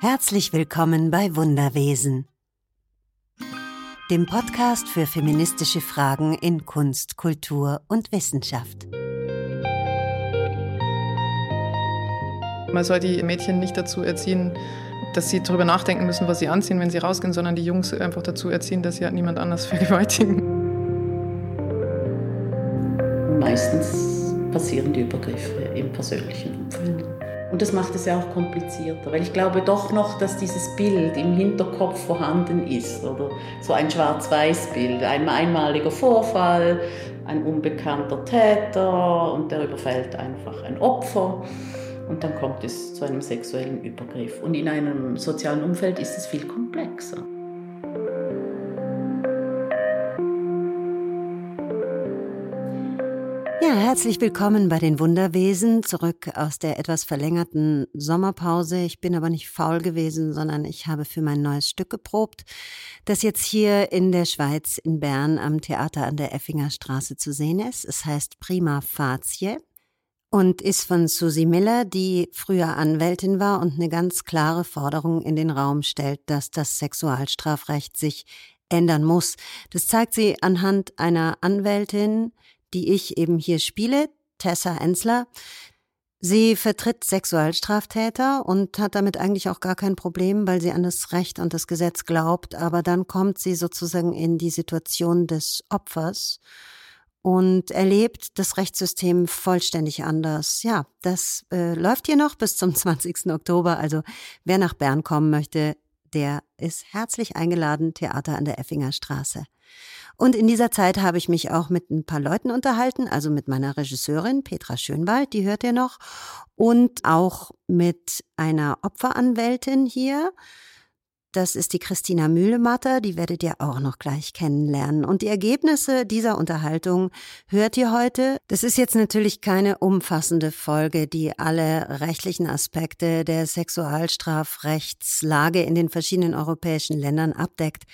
Herzlich willkommen bei Wunderwesen, dem Podcast für feministische Fragen in Kunst, Kultur und Wissenschaft. Man soll die Mädchen nicht dazu erziehen, dass sie darüber nachdenken müssen, was sie anziehen, wenn sie rausgehen, sondern die Jungs einfach dazu erziehen, dass sie halt niemand anders vergewaltigen. Meistens passieren die Übergriffe im persönlichen Umfeld. Und das macht es ja auch komplizierter, weil ich glaube doch noch, dass dieses Bild im Hinterkopf vorhanden ist oder so ein Schwarz-Weiß-Bild, ein einmaliger Vorfall, ein unbekannter Täter und der überfällt einfach ein Opfer und dann kommt es zu einem sexuellen Übergriff. Und in einem sozialen Umfeld ist es viel komplexer. Ja, herzlich willkommen bei den Wunderwesen, zurück aus der etwas verlängerten Sommerpause. Ich bin aber nicht faul gewesen, sondern ich habe für mein neues Stück geprobt, das jetzt hier in der Schweiz in Bern am Theater an der Effinger Straße zu sehen ist. Es heißt Prima Facie und ist von Susie Miller, die früher Anwältin war und eine ganz klare Forderung in den Raum stellt, dass das Sexualstrafrecht sich ändern muss. Das zeigt sie anhand einer Anwältin, die ich eben hier spiele, Tessa Ensler. Sie vertritt Sexualstraftäter und hat damit eigentlich auch gar kein Problem, weil sie an das Recht und das Gesetz glaubt. Aber dann kommt sie sozusagen in die Situation des Opfers und erlebt das Rechtssystem vollständig anders. Ja, das äh, läuft hier noch bis zum 20. Oktober. Also wer nach Bern kommen möchte, der ist herzlich eingeladen, Theater an der Effinger Straße. Und in dieser Zeit habe ich mich auch mit ein paar Leuten unterhalten, also mit meiner Regisseurin Petra Schönwald, die hört ihr noch, und auch mit einer Opferanwältin hier, das ist die Christina Mühlematter, die werdet ihr auch noch gleich kennenlernen. Und die Ergebnisse dieser Unterhaltung hört ihr heute. Das ist jetzt natürlich keine umfassende Folge, die alle rechtlichen Aspekte der Sexualstrafrechtslage in den verschiedenen europäischen Ländern abdeckt.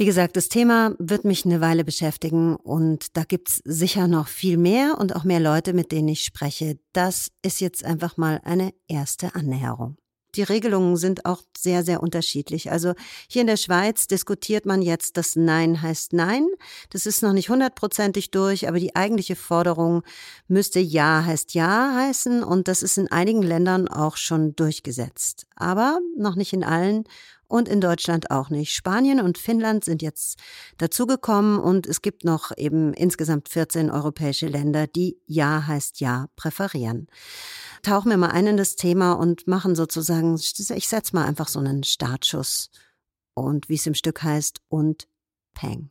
Wie gesagt, das Thema wird mich eine Weile beschäftigen und da gibt's sicher noch viel mehr und auch mehr Leute, mit denen ich spreche. Das ist jetzt einfach mal eine erste Annäherung die Regelungen sind auch sehr, sehr unterschiedlich. Also hier in der Schweiz diskutiert man jetzt, dass Nein heißt Nein. Das ist noch nicht hundertprozentig durch, aber die eigentliche Forderung müsste Ja heißt Ja heißen und das ist in einigen Ländern auch schon durchgesetzt. Aber noch nicht in allen und in Deutschland auch nicht. Spanien und Finnland sind jetzt dazugekommen und es gibt noch eben insgesamt 14 europäische Länder, die Ja heißt Ja präferieren. Tauchen wir mal ein in das Thema und machen sozusagen, ich setze mal einfach so einen Startschuss und wie es im Stück heißt und Peng.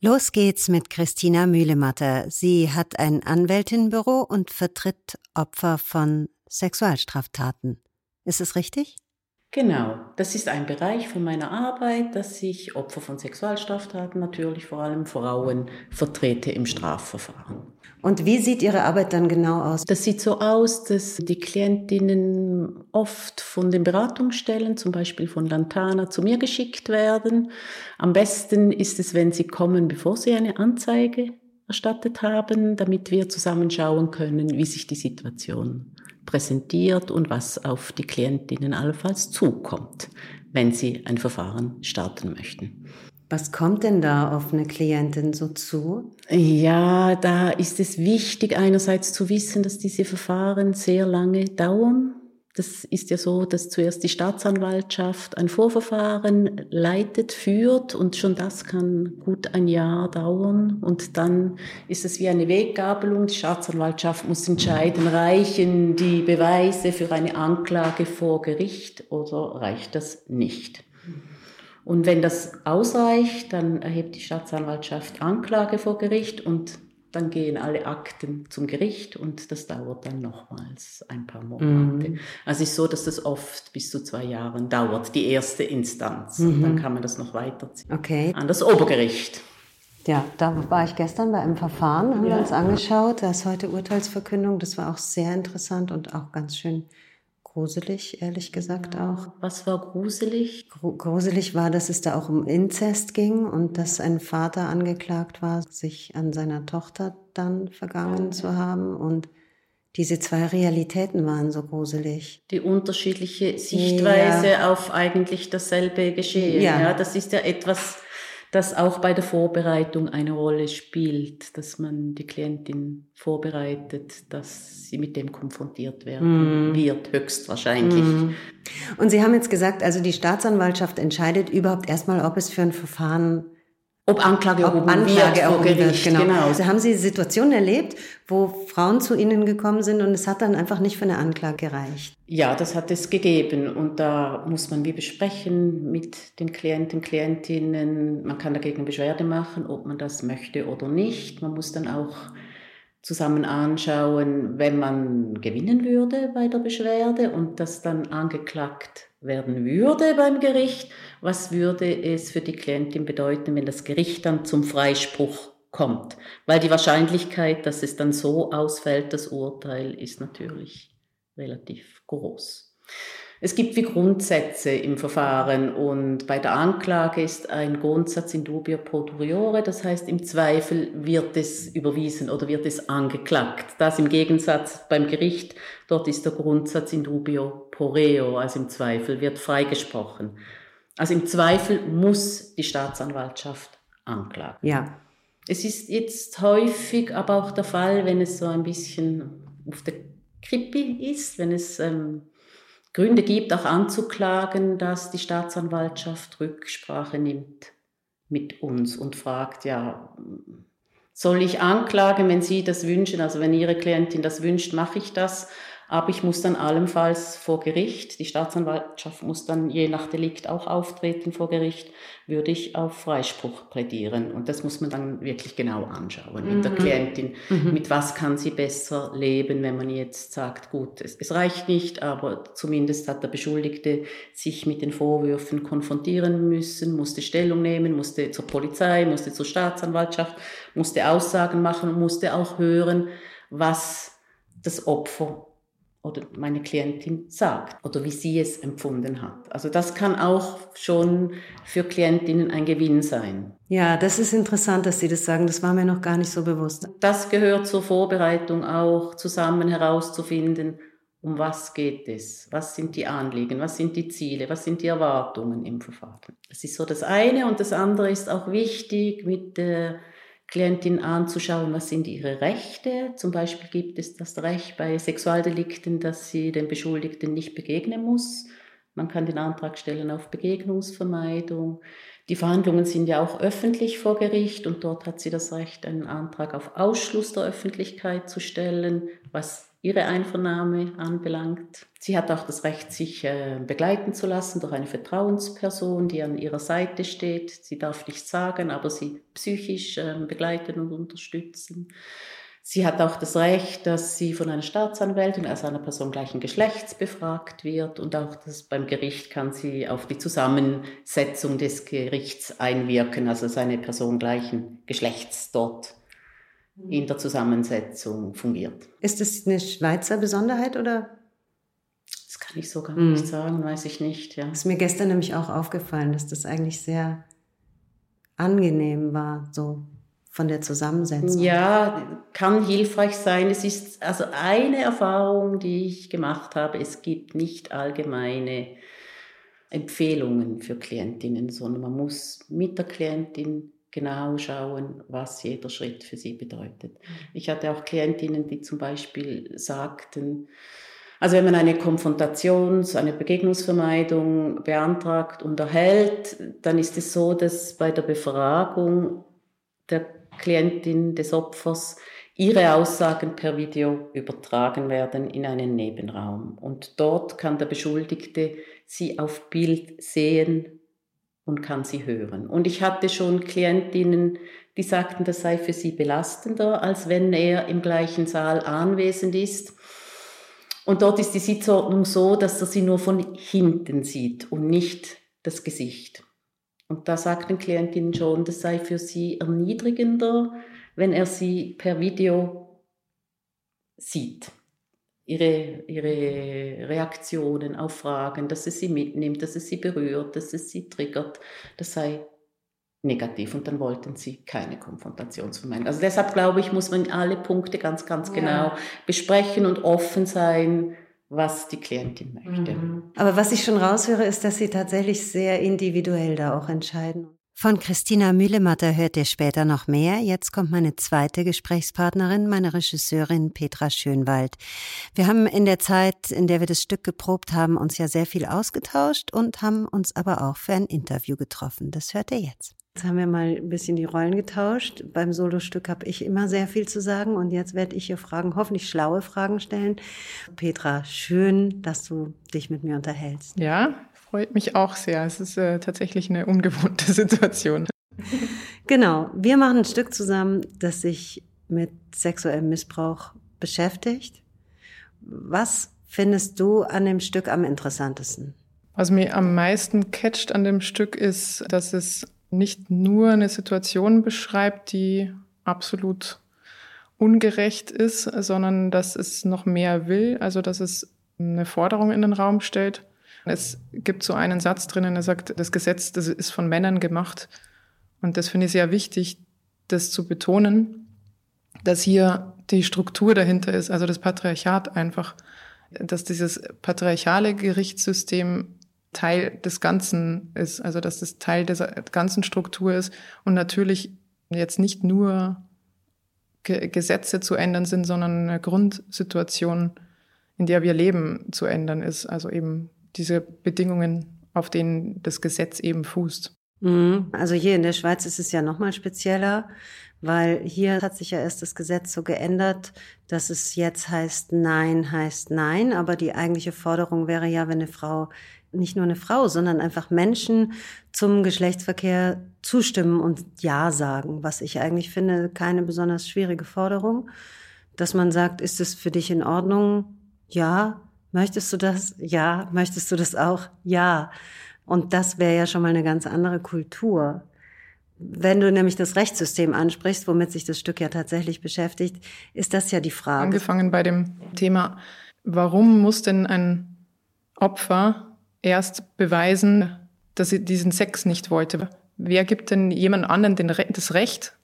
Los geht's mit Christina Mühlematter. Sie hat ein Anwältinnenbüro und vertritt Opfer von Sexualstraftaten. Ist es richtig? Genau, das ist ein Bereich von meiner Arbeit, dass ich Opfer von Sexualstraftaten, natürlich vor allem Frauen, vertrete im Strafverfahren. Und wie sieht Ihre Arbeit dann genau aus? Das sieht so aus, dass die Klientinnen oft von den Beratungsstellen, zum Beispiel von Lantana, zu mir geschickt werden. Am besten ist es, wenn sie kommen, bevor sie eine Anzeige erstattet haben, damit wir zusammen schauen können, wie sich die Situation präsentiert und was auf die Klientinnen allenfalls zukommt, wenn sie ein Verfahren starten möchten. Was kommt denn da auf eine Klientin so zu? Ja, da ist es wichtig, einerseits zu wissen, dass diese Verfahren sehr lange dauern das ist ja so, dass zuerst die Staatsanwaltschaft ein Vorverfahren leitet, führt und schon das kann gut ein Jahr dauern. Und dann ist es wie eine Weggabelung. Die Staatsanwaltschaft muss entscheiden, reichen die Beweise für eine Anklage vor Gericht oder reicht das nicht. Und wenn das ausreicht, dann erhebt die Staatsanwaltschaft Anklage vor Gericht und dann gehen alle Akten zum Gericht und das dauert dann nochmals ein paar Monate. Mhm. Also es ist so, dass das oft bis zu zwei Jahren dauert, die erste Instanz. Mhm. Und dann kann man das noch weiterziehen. Okay. An das Obergericht. Ja, da war ich gestern bei einem Verfahren, haben ja. wir uns angeschaut. Da ist heute Urteilsverkündung. Das war auch sehr interessant und auch ganz schön gruselig, ehrlich gesagt auch. Was war gruselig? gruselig war, dass es da auch um Inzest ging und dass ein Vater angeklagt war, sich an seiner Tochter dann vergangen zu haben und diese zwei Realitäten waren so gruselig. Die unterschiedliche Sichtweise ja. auf eigentlich dasselbe Geschehen. Ja. ja, das ist ja etwas, das auch bei der Vorbereitung eine Rolle spielt, dass man die Klientin vorbereitet, dass sie mit dem konfrontiert werden mm. wird, höchstwahrscheinlich. Mm. Und Sie haben jetzt gesagt, also die Staatsanwaltschaft entscheidet überhaupt erstmal, ob es für ein Verfahren ob Anklage erhoben Anklage wird vor Gericht. Wird, genau. genau. Also haben Sie Situationen erlebt, wo Frauen zu Ihnen gekommen sind und es hat dann einfach nicht für eine Anklage gereicht? Ja, das hat es gegeben und da muss man wie besprechen mit den Klienten, Klientinnen. Man kann dagegen Beschwerde machen, ob man das möchte oder nicht. Man muss dann auch zusammen anschauen, wenn man gewinnen würde bei der Beschwerde und das dann angeklagt werden würde beim Gericht, was würde es für die Klientin bedeuten, wenn das Gericht dann zum Freispruch kommt? Weil die Wahrscheinlichkeit, dass es dann so ausfällt, das Urteil, ist natürlich relativ groß. Es gibt wie Grundsätze im Verfahren und bei der Anklage ist ein Grundsatz in dubio pro duriore, das heißt im Zweifel wird es überwiesen oder wird es angeklagt. Das im Gegensatz beim Gericht, dort ist der Grundsatz in dubio pro reo, also im Zweifel wird freigesprochen. Also im Zweifel muss die Staatsanwaltschaft anklagen. Ja. Es ist jetzt häufig aber auch der Fall, wenn es so ein bisschen auf der Krippe ist, wenn es ähm, Gründe gibt, auch anzuklagen, dass die Staatsanwaltschaft Rücksprache nimmt mit uns und fragt, ja, soll ich anklagen, wenn Sie das wünschen, also wenn Ihre Klientin das wünscht, mache ich das. Aber ich muss dann allenfalls vor Gericht, die Staatsanwaltschaft muss dann je nach Delikt auch auftreten vor Gericht, würde ich auf Freispruch plädieren. Und das muss man dann wirklich genau anschauen mhm. mit der mhm. Klientin. Mhm. Mit was kann sie besser leben, wenn man jetzt sagt, gut, es, es reicht nicht, aber zumindest hat der Beschuldigte sich mit den Vorwürfen konfrontieren müssen, musste Stellung nehmen, musste zur Polizei, musste zur Staatsanwaltschaft, musste Aussagen machen und musste auch hören, was das Opfer oder meine Klientin sagt oder wie sie es empfunden hat. Also das kann auch schon für Klientinnen ein Gewinn sein. Ja, das ist interessant, dass Sie das sagen. Das war mir noch gar nicht so bewusst. Das gehört zur Vorbereitung auch, zusammen herauszufinden, um was geht es? Was sind die Anliegen? Was sind die Ziele? Was sind die Erwartungen im Verfahren? Das ist so das eine. Und das andere ist auch wichtig, mit der Klientin anzuschauen, was sind ihre Rechte. Zum Beispiel gibt es das Recht bei Sexualdelikten, dass sie dem Beschuldigten nicht begegnen muss. Man kann den Antrag stellen auf Begegnungsvermeidung. Die Verhandlungen sind ja auch öffentlich vor Gericht und dort hat sie das Recht, einen Antrag auf Ausschluss der Öffentlichkeit zu stellen, was ihre Einvernahme anbelangt. Sie hat auch das Recht, sich äh, begleiten zu lassen durch eine Vertrauensperson, die an ihrer Seite steht. Sie darf nichts sagen, aber sie psychisch ähm, begleiten und unterstützen. Sie hat auch das Recht, dass sie von einer Staatsanwältin, also einer Person gleichen Geschlechts, befragt wird und auch das, beim Gericht kann sie auf die Zusammensetzung des Gerichts einwirken, also seine Person gleichen Geschlechts dort in der Zusammensetzung fungiert. Ist das eine Schweizer Besonderheit oder? Das kann ich so gar nicht mm. sagen, weiß ich nicht. Ja. Ist mir gestern nämlich auch aufgefallen, dass das eigentlich sehr angenehm war, so von der Zusammensetzung. Ja, kann hilfreich sein. Es ist also eine Erfahrung, die ich gemacht habe. Es gibt nicht allgemeine Empfehlungen für Klientinnen, sondern man muss mit der Klientin genau schauen, was jeder Schritt für sie bedeutet. Ich hatte auch Klientinnen, die zum Beispiel sagten, also wenn man eine Konfrontations-, eine Begegnungsvermeidung beantragt und erhält, dann ist es so, dass bei der Befragung der Klientin des Opfers ihre Aussagen per Video übertragen werden in einen Nebenraum. Und dort kann der Beschuldigte sie auf Bild sehen und kann sie hören. Und ich hatte schon Klientinnen, die sagten, das sei für sie belastender, als wenn er im gleichen Saal anwesend ist. Und dort ist die Sitzordnung so, dass er sie nur von hinten sieht und nicht das Gesicht. Und da sagten Klientinnen schon, das sei für sie erniedrigender, wenn er sie per Video sieht ihre, ihre Reaktionen auf Fragen, dass es sie mitnimmt, dass es sie berührt, dass es sie triggert. Das sei negativ und dann wollten sie keine Konfrontation zu meinen. Also deshalb glaube ich, muss man alle Punkte ganz, ganz genau ja. besprechen und offen sein, was die Klientin möchte. Mhm. Aber was ich schon raushöre, ist, dass Sie tatsächlich sehr individuell da auch entscheiden. Von Christina Mühlematter hört ihr später noch mehr. Jetzt kommt meine zweite Gesprächspartnerin, meine Regisseurin Petra Schönwald. Wir haben in der Zeit, in der wir das Stück geprobt haben, uns ja sehr viel ausgetauscht und haben uns aber auch für ein Interview getroffen. Das hört ihr jetzt. Jetzt haben wir mal ein bisschen die Rollen getauscht. Beim Solostück habe ich immer sehr viel zu sagen und jetzt werde ich hier Fragen, hoffentlich schlaue Fragen stellen. Petra, schön, dass du dich mit mir unterhältst. Ja, freut mich auch sehr. Es ist äh, tatsächlich eine ungewohnte Situation. Genau, wir machen ein Stück zusammen, das sich mit sexuellem Missbrauch beschäftigt. Was findest du an dem Stück am interessantesten? Was mir am meisten catcht an dem Stück ist, dass es nicht nur eine Situation beschreibt, die absolut ungerecht ist, sondern dass es noch mehr will, also dass es eine Forderung in den Raum stellt es gibt so einen Satz drinnen, der sagt, das Gesetz, das ist von Männern gemacht. Und das finde ich sehr wichtig, das zu betonen, dass hier die Struktur dahinter ist, also das Patriarchat einfach, dass dieses patriarchale Gerichtssystem Teil des Ganzen ist, also dass das Teil dieser ganzen Struktur ist und natürlich jetzt nicht nur Ge Gesetze zu ändern sind, sondern eine Grundsituation, in der wir leben, zu ändern ist. Also eben diese Bedingungen, auf denen das Gesetz eben fußt. Mhm. Also hier in der Schweiz ist es ja nochmal spezieller, weil hier hat sich ja erst das Gesetz so geändert, dass es jetzt heißt Nein heißt Nein, aber die eigentliche Forderung wäre ja, wenn eine Frau, nicht nur eine Frau, sondern einfach Menschen zum Geschlechtsverkehr zustimmen und Ja sagen, was ich eigentlich finde keine besonders schwierige Forderung, dass man sagt, ist es für dich in Ordnung? Ja, Möchtest du das? Ja. Möchtest du das auch? Ja. Und das wäre ja schon mal eine ganz andere Kultur. Wenn du nämlich das Rechtssystem ansprichst, womit sich das Stück ja tatsächlich beschäftigt, ist das ja die Frage. Angefangen bei dem Thema, warum muss denn ein Opfer erst beweisen, dass sie diesen Sex nicht wollte? Wer gibt denn jemand anderen den, das Recht,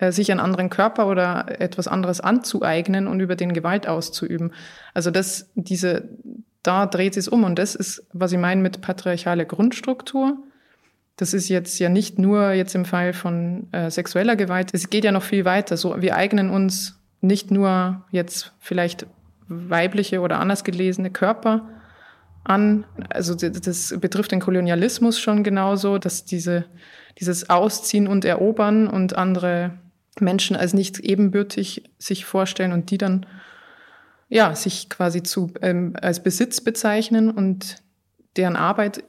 sich einen anderen Körper oder etwas anderes anzueignen und über den Gewalt auszuüben. Also das, diese, da dreht es um und das ist, was ich meine mit patriarchale Grundstruktur. Das ist jetzt ja nicht nur jetzt im Fall von äh, sexueller Gewalt. Es geht ja noch viel weiter. So, wir eignen uns nicht nur jetzt vielleicht weibliche oder anders gelesene Körper an. Also das betrifft den Kolonialismus schon genauso, dass diese, dieses Ausziehen und Erobern und andere Menschen als nicht ebenbürtig sich vorstellen und die dann ja sich quasi zu ähm, als Besitz bezeichnen und deren Arbeit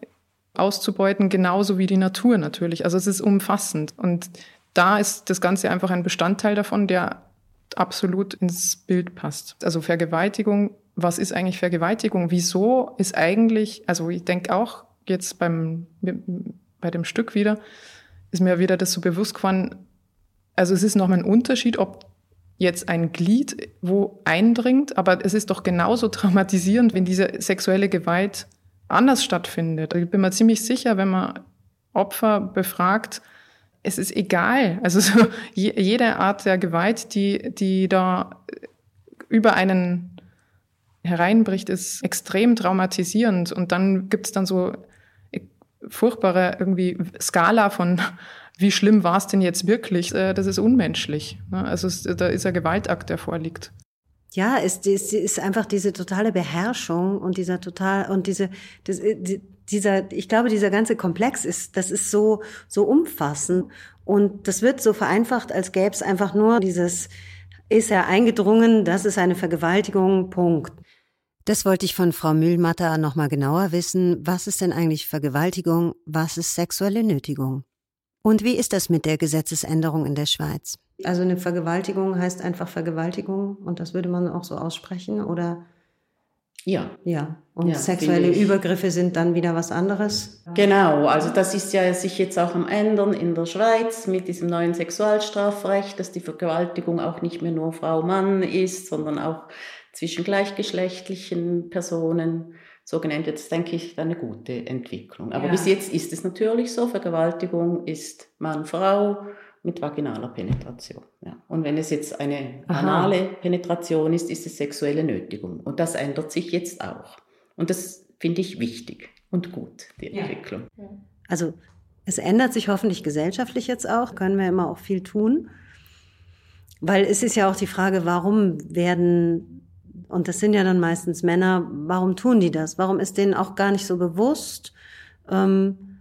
auszubeuten, genauso wie die Natur natürlich. Also es ist umfassend und da ist das Ganze einfach ein Bestandteil davon, der absolut ins Bild passt. Also Vergewaltigung, was ist eigentlich Vergewaltigung? Wieso ist eigentlich, also ich denke auch jetzt beim, bei dem Stück wieder, ist mir wieder das so bewusst geworden, also es ist nochmal ein Unterschied, ob jetzt ein Glied wo eindringt, aber es ist doch genauso traumatisierend, wenn diese sexuelle Gewalt anders stattfindet. Ich bin mir ziemlich sicher, wenn man Opfer befragt, es ist egal. Also so jede Art der Gewalt, die, die da über einen hereinbricht, ist extrem traumatisierend. Und dann gibt es dann so furchtbare irgendwie Skala von wie schlimm war es denn jetzt wirklich? Äh, das ist unmenschlich. Ne? Also es, da ist ein Gewaltakt, der vorliegt. Ja, es, es ist einfach diese totale Beherrschung und dieser total und diese, das, äh, dieser, ich glaube, dieser ganze Komplex ist, das ist so so umfassend und das wird so vereinfacht, als gäbe es einfach nur dieses, ist er eingedrungen, das ist eine Vergewaltigung, Punkt. Das wollte ich von Frau Mühlmatter noch mal genauer wissen. Was ist denn eigentlich Vergewaltigung? Was ist sexuelle Nötigung? Und wie ist das mit der Gesetzesänderung in der Schweiz? Also eine Vergewaltigung heißt einfach Vergewaltigung und das würde man auch so aussprechen oder? Ja. Ja. Und ja, sexuelle Übergriffe sind dann wieder was anderes? Genau. Also das ist ja sich jetzt auch am ändern in der Schweiz mit diesem neuen Sexualstrafrecht, dass die Vergewaltigung auch nicht mehr nur Frau-Mann ist, sondern auch zwischen gleichgeschlechtlichen Personen so genannt wird, das denke ich, eine gute Entwicklung. Aber ja. bis jetzt ist es natürlich so, Vergewaltigung ist Mann-Frau mit vaginaler Penetration. Ja. Und wenn es jetzt eine anale Penetration ist, ist es sexuelle Nötigung. Und das ändert sich jetzt auch. Und das finde ich wichtig und gut, die Entwicklung. Ja. Also es ändert sich hoffentlich gesellschaftlich jetzt auch, können wir immer auch viel tun. Weil es ist ja auch die Frage, warum werden, und das sind ja dann meistens Männer, warum tun die das? Warum ist denen auch gar nicht so bewusst, ähm,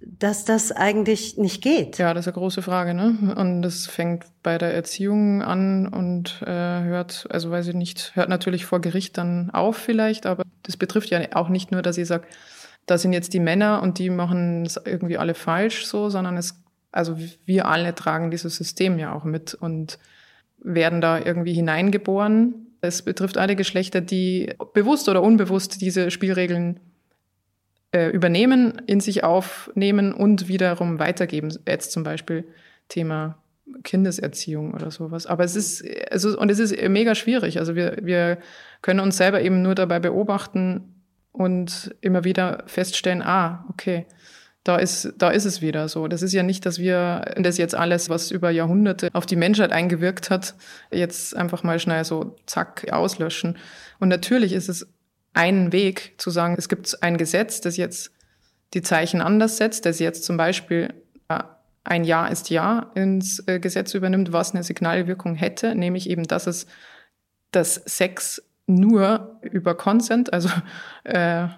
dass das eigentlich nicht geht? Ja, das ist eine große Frage, ne? Und das fängt bei der Erziehung an und äh, hört, also weiß ich nicht, hört natürlich vor Gericht dann auf vielleicht, aber das betrifft ja auch nicht nur, dass ich sage, da sind jetzt die Männer und die machen es irgendwie alle falsch so, sondern es, also wir alle tragen dieses System ja auch mit und werden da irgendwie hineingeboren. Es betrifft alle Geschlechter, die bewusst oder unbewusst diese Spielregeln äh, übernehmen, in sich aufnehmen und wiederum weitergeben. Jetzt zum Beispiel Thema Kindeserziehung oder sowas. Aber es ist, also, und es ist mega schwierig. Also wir, wir können uns selber eben nur dabei beobachten und immer wieder feststellen, ah, okay, da ist, da ist es wieder so. Das ist ja nicht, dass wir das jetzt alles, was über Jahrhunderte auf die Menschheit eingewirkt hat, jetzt einfach mal schnell so zack auslöschen. Und natürlich ist es ein Weg zu sagen, es gibt ein Gesetz, das jetzt die Zeichen anders setzt, das jetzt zum Beispiel äh, ein Ja ist Ja ins äh, Gesetz übernimmt, was eine Signalwirkung hätte, nämlich eben, dass es das Sex nur über Consent, also äh,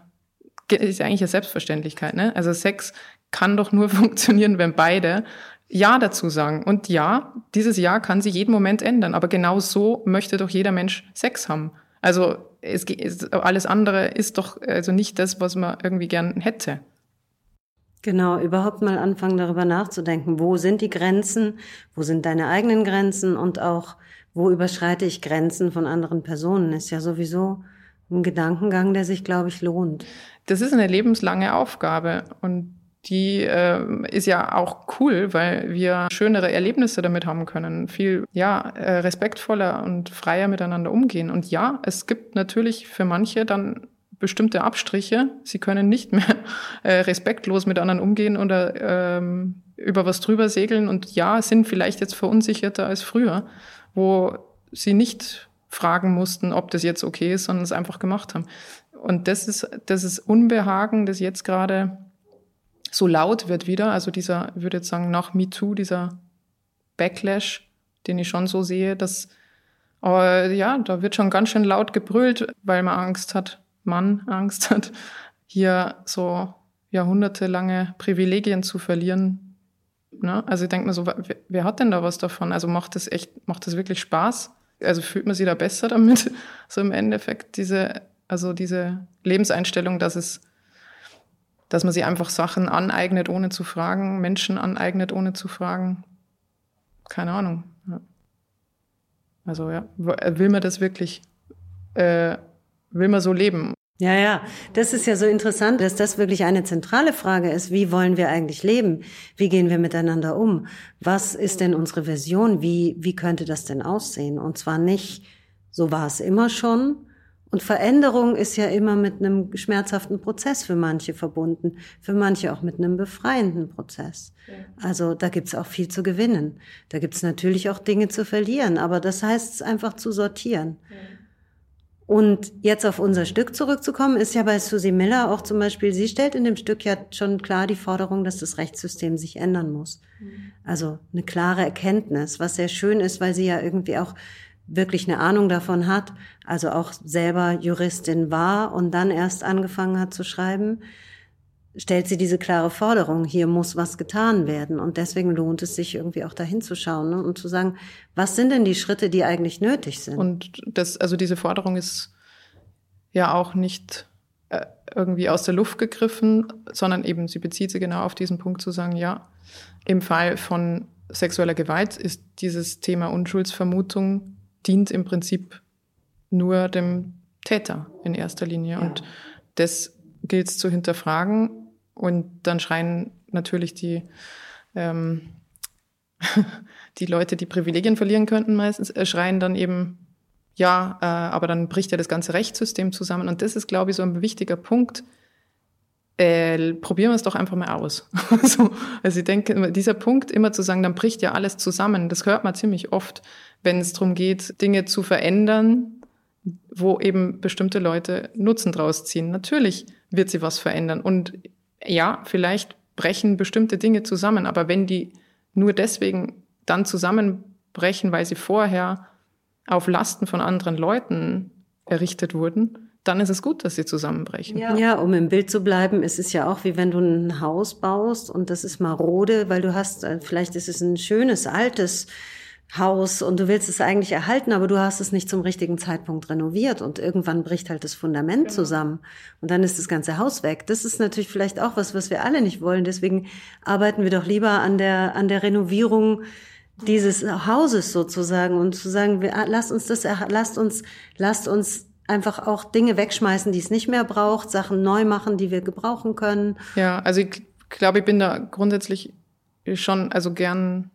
ist ja eigentlich eine Selbstverständlichkeit, ne? Also Sex kann doch nur funktionieren, wenn beide Ja dazu sagen. Und ja, dieses Ja kann sich jeden Moment ändern. Aber genau so möchte doch jeder Mensch Sex haben. Also es, es, alles andere ist doch also nicht das, was man irgendwie gern hätte. Genau, überhaupt mal anfangen darüber nachzudenken, wo sind die Grenzen, wo sind deine eigenen Grenzen und auch, wo überschreite ich Grenzen von anderen Personen, ist ja sowieso ein Gedankengang, der sich, glaube ich, lohnt. Das ist eine lebenslange Aufgabe und die äh, ist ja auch cool, weil wir schönere Erlebnisse damit haben können, viel ja äh, respektvoller und freier miteinander umgehen. Und ja, es gibt natürlich für manche dann bestimmte Abstriche. Sie können nicht mehr äh, respektlos mit anderen umgehen oder ähm, über was drüber segeln. Und ja, sind vielleicht jetzt verunsicherter als früher, wo sie nicht fragen mussten, ob das jetzt okay ist, sondern es einfach gemacht haben. Und das ist, das ist Unbehagen, das jetzt gerade so laut wird wieder. Also dieser, ich würde jetzt sagen, nach MeToo, dieser Backlash, den ich schon so sehe, dass, aber ja, da wird schon ganz schön laut gebrüllt, weil man Angst hat, Mann Angst hat, hier so jahrhundertelange Privilegien zu verlieren. Ne? Also ich denke mir so, wer, wer hat denn da was davon? Also macht das echt, macht das wirklich Spaß? Also fühlt man sich da besser damit? So im Endeffekt diese, also diese Lebenseinstellung, dass es dass man sich einfach Sachen aneignet, ohne zu fragen, Menschen aneignet, ohne zu fragen. Keine Ahnung. Ja. Also ja, will man das wirklich, äh, will man so leben? Ja, ja, das ist ja so interessant, dass das wirklich eine zentrale Frage ist. Wie wollen wir eigentlich leben? Wie gehen wir miteinander um? Was ist denn unsere Version? Wie, wie könnte das denn aussehen? Und zwar nicht, so war es immer schon, und Veränderung ist ja immer mit einem schmerzhaften Prozess für manche verbunden, für manche auch mit einem befreienden Prozess. Also da gibt's auch viel zu gewinnen. Da gibt's natürlich auch Dinge zu verlieren, aber das heißt es einfach zu sortieren. Ja. Und jetzt auf unser Stück zurückzukommen, ist ja bei Susie Miller auch zum Beispiel, sie stellt in dem Stück ja schon klar die Forderung, dass das Rechtssystem sich ändern muss. Mhm. Also eine klare Erkenntnis, was sehr schön ist, weil sie ja irgendwie auch wirklich eine Ahnung davon hat, also auch selber Juristin war und dann erst angefangen hat zu schreiben, stellt sie diese klare Forderung, hier muss was getan werden. Und deswegen lohnt es sich irgendwie auch dahin zu schauen ne? und zu sagen, was sind denn die Schritte, die eigentlich nötig sind? Und das, also diese Forderung ist ja auch nicht äh, irgendwie aus der Luft gegriffen, sondern eben sie bezieht sich genau auf diesen Punkt zu sagen, ja, im Fall von sexueller Gewalt ist dieses Thema Unschuldsvermutung dient im Prinzip nur dem Täter in erster Linie. Ja. Und das gilt es zu hinterfragen. Und dann schreien natürlich die, ähm, die Leute, die Privilegien verlieren könnten, meistens, äh, schreien dann eben ja, äh, aber dann bricht ja das ganze Rechtssystem zusammen. Und das ist, glaube ich, so ein wichtiger Punkt. Äh, probieren wir es doch einfach mal aus. so, also ich denke, dieser Punkt immer zu sagen, dann bricht ja alles zusammen, das hört man ziemlich oft, wenn es darum geht, Dinge zu verändern, wo eben bestimmte Leute Nutzen draus ziehen. Natürlich wird sie was verändern. Und ja, vielleicht brechen bestimmte Dinge zusammen, aber wenn die nur deswegen dann zusammenbrechen, weil sie vorher auf Lasten von anderen Leuten errichtet wurden, dann ist es gut, dass sie zusammenbrechen. Ja. ja, um im Bild zu bleiben, ist es ja auch wie wenn du ein Haus baust und das ist marode, weil du hast, äh, vielleicht ist es ein schönes, altes Haus und du willst es eigentlich erhalten, aber du hast es nicht zum richtigen Zeitpunkt renoviert und irgendwann bricht halt das Fundament genau. zusammen und dann ist das ganze Haus weg. Das ist natürlich vielleicht auch was, was wir alle nicht wollen. Deswegen arbeiten wir doch lieber an der, an der Renovierung dieses Hauses sozusagen und zu sagen, wir, ah, lasst uns das, lasst uns, lasst uns einfach auch Dinge wegschmeißen, die es nicht mehr braucht, Sachen neu machen, die wir gebrauchen können. Ja, also ich glaube, ich bin da grundsätzlich schon, also gern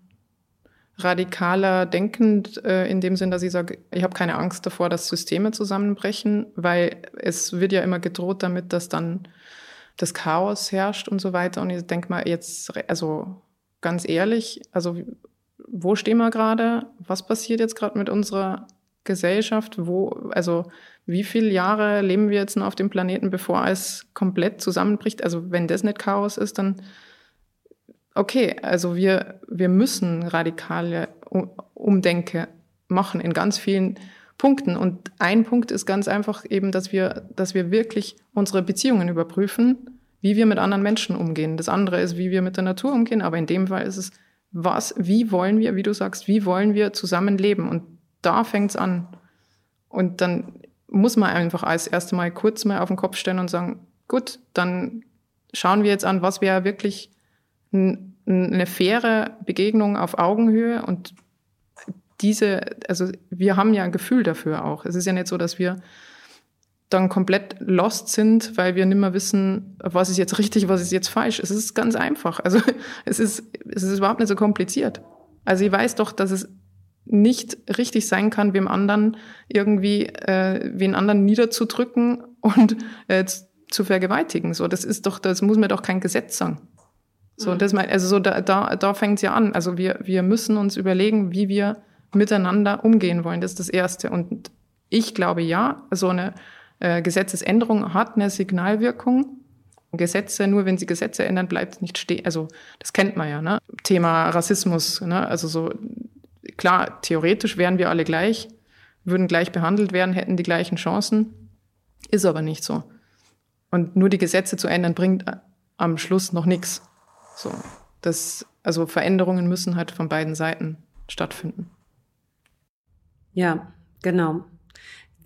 radikaler denkend, äh, in dem Sinn, dass ich sage, ich habe keine Angst davor, dass Systeme zusammenbrechen, weil es wird ja immer gedroht damit, dass dann das Chaos herrscht und so weiter. Und ich denke mal jetzt, also ganz ehrlich, also wo stehen wir gerade? Was passiert jetzt gerade mit unserer Gesellschaft? Wo, also wie viele Jahre leben wir jetzt noch auf dem Planeten, bevor es komplett zusammenbricht? Also wenn das nicht Chaos ist, dann okay, also wir, wir müssen radikale Umdenke machen in ganz vielen Punkten. Und ein Punkt ist ganz einfach eben, dass wir, dass wir wirklich unsere Beziehungen überprüfen, wie wir mit anderen Menschen umgehen. Das andere ist, wie wir mit der Natur umgehen. Aber in dem Fall ist es, was, wie wollen wir, wie du sagst, wie wollen wir zusammenleben? Und da fängt's an. Und dann muss man einfach als erste Mal kurz mal auf den Kopf stellen und sagen, gut, dann schauen wir jetzt an, was wäre wirklich eine faire Begegnung auf Augenhöhe und diese, also wir haben ja ein Gefühl dafür auch. Es ist ja nicht so, dass wir dann komplett lost sind, weil wir nicht mehr wissen, was ist jetzt richtig, was ist jetzt falsch. Es ist ganz einfach. Also es ist, es ist überhaupt nicht so kompliziert. Also ich weiß doch, dass es nicht richtig sein kann, wem anderen irgendwie, äh, wen anderen niederzudrücken und äh, zu vergewaltigen. So, das ist doch, das muss mir doch kein Gesetz sagen. So, mhm. das mein, also so da, da, da fängt es ja an. Also wir, wir müssen uns überlegen, wie wir miteinander umgehen wollen. Das ist das Erste. Und ich glaube ja, so eine äh, Gesetzesänderung hat eine Signalwirkung. Gesetze, nur wenn sie Gesetze ändern, bleibt es nicht stehen. Also das kennt man ja, ne? Thema Rassismus, ne? Also so klar, theoretisch wären wir alle gleich, würden gleich behandelt werden, hätten die gleichen Chancen. Ist aber nicht so. Und nur die Gesetze zu ändern, bringt am Schluss noch nichts. So, das, also Veränderungen müssen halt von beiden Seiten stattfinden. Ja, genau.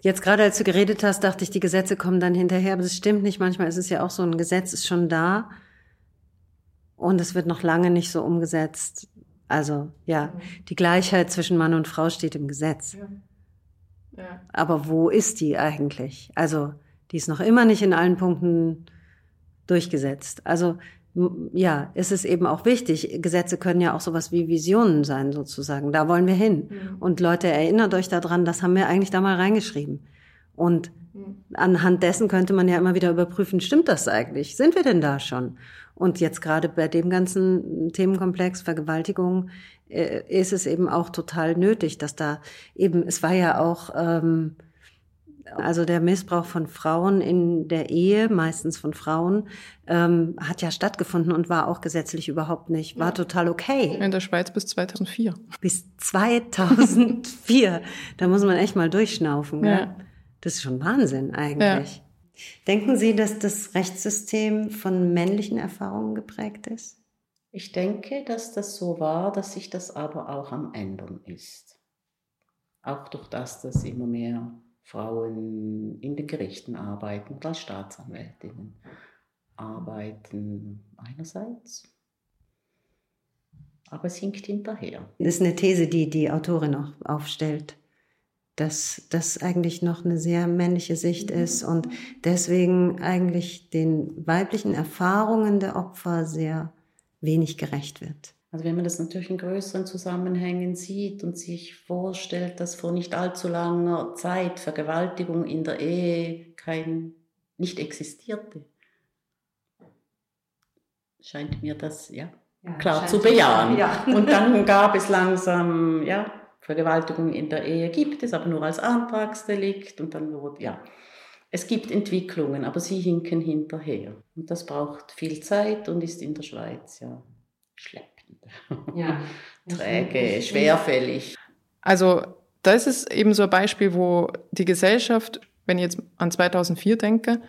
Jetzt gerade als du geredet hast, dachte ich, die Gesetze kommen dann hinterher, aber das stimmt nicht. Manchmal ist es ja auch so, ein Gesetz ist schon da und es wird noch lange nicht so umgesetzt. Also ja, die Gleichheit zwischen Mann und Frau steht im Gesetz. Ja. Ja. Aber wo ist die eigentlich? Also die ist noch immer nicht in allen Punkten durchgesetzt. Also ja, ist es eben auch wichtig. Gesetze können ja auch sowas wie Visionen sein, sozusagen. Da wollen wir hin. Mhm. Und Leute, erinnert euch daran, das haben wir eigentlich da mal reingeschrieben. Und mhm. anhand dessen könnte man ja immer wieder überprüfen, stimmt das eigentlich? Sind wir denn da schon? Und jetzt gerade bei dem ganzen Themenkomplex Vergewaltigung äh, ist es eben auch total nötig, dass da eben, es war ja auch, ähm, also der Missbrauch von Frauen in der Ehe, meistens von Frauen, ähm, hat ja stattgefunden und war auch gesetzlich überhaupt nicht, war ja. total okay. In der Schweiz bis 2004. Bis 2004. da muss man echt mal durchschnaufen. Ja. Gell? Das ist schon Wahnsinn eigentlich. Ja. Denken Sie, dass das Rechtssystem von männlichen Erfahrungen geprägt ist? Ich denke, dass das so war, dass sich das aber auch am Ändern ist. Auch durch das, dass immer mehr Frauen in den Gerichten arbeiten als Staatsanwältinnen arbeiten einerseits, aber es hinkt hinterher. Das ist eine These, die die Autorin auch aufstellt, dass das eigentlich noch eine sehr männliche Sicht mhm. ist und deswegen eigentlich den weiblichen Erfahrungen der Opfer sehr wenig gerecht wird. Also wenn man das natürlich in größeren Zusammenhängen sieht und sich vorstellt, dass vor nicht allzu langer Zeit Vergewaltigung in der Ehe kein, nicht existierte, scheint mir das ja, ja klar zu bejahen. Ja. Und dann gab es langsam, ja, Vergewaltigung in der Ehe gibt es, aber nur als Antragsdelikt und dann wurde, ja. Es gibt Entwicklungen, aber sie hinken hinterher. Und das braucht viel Zeit und ist in der Schweiz ja schleppend. Ja. Träge, schwerfällig. Also das ist eben so ein Beispiel, wo die Gesellschaft, wenn ich jetzt an 2004 denke,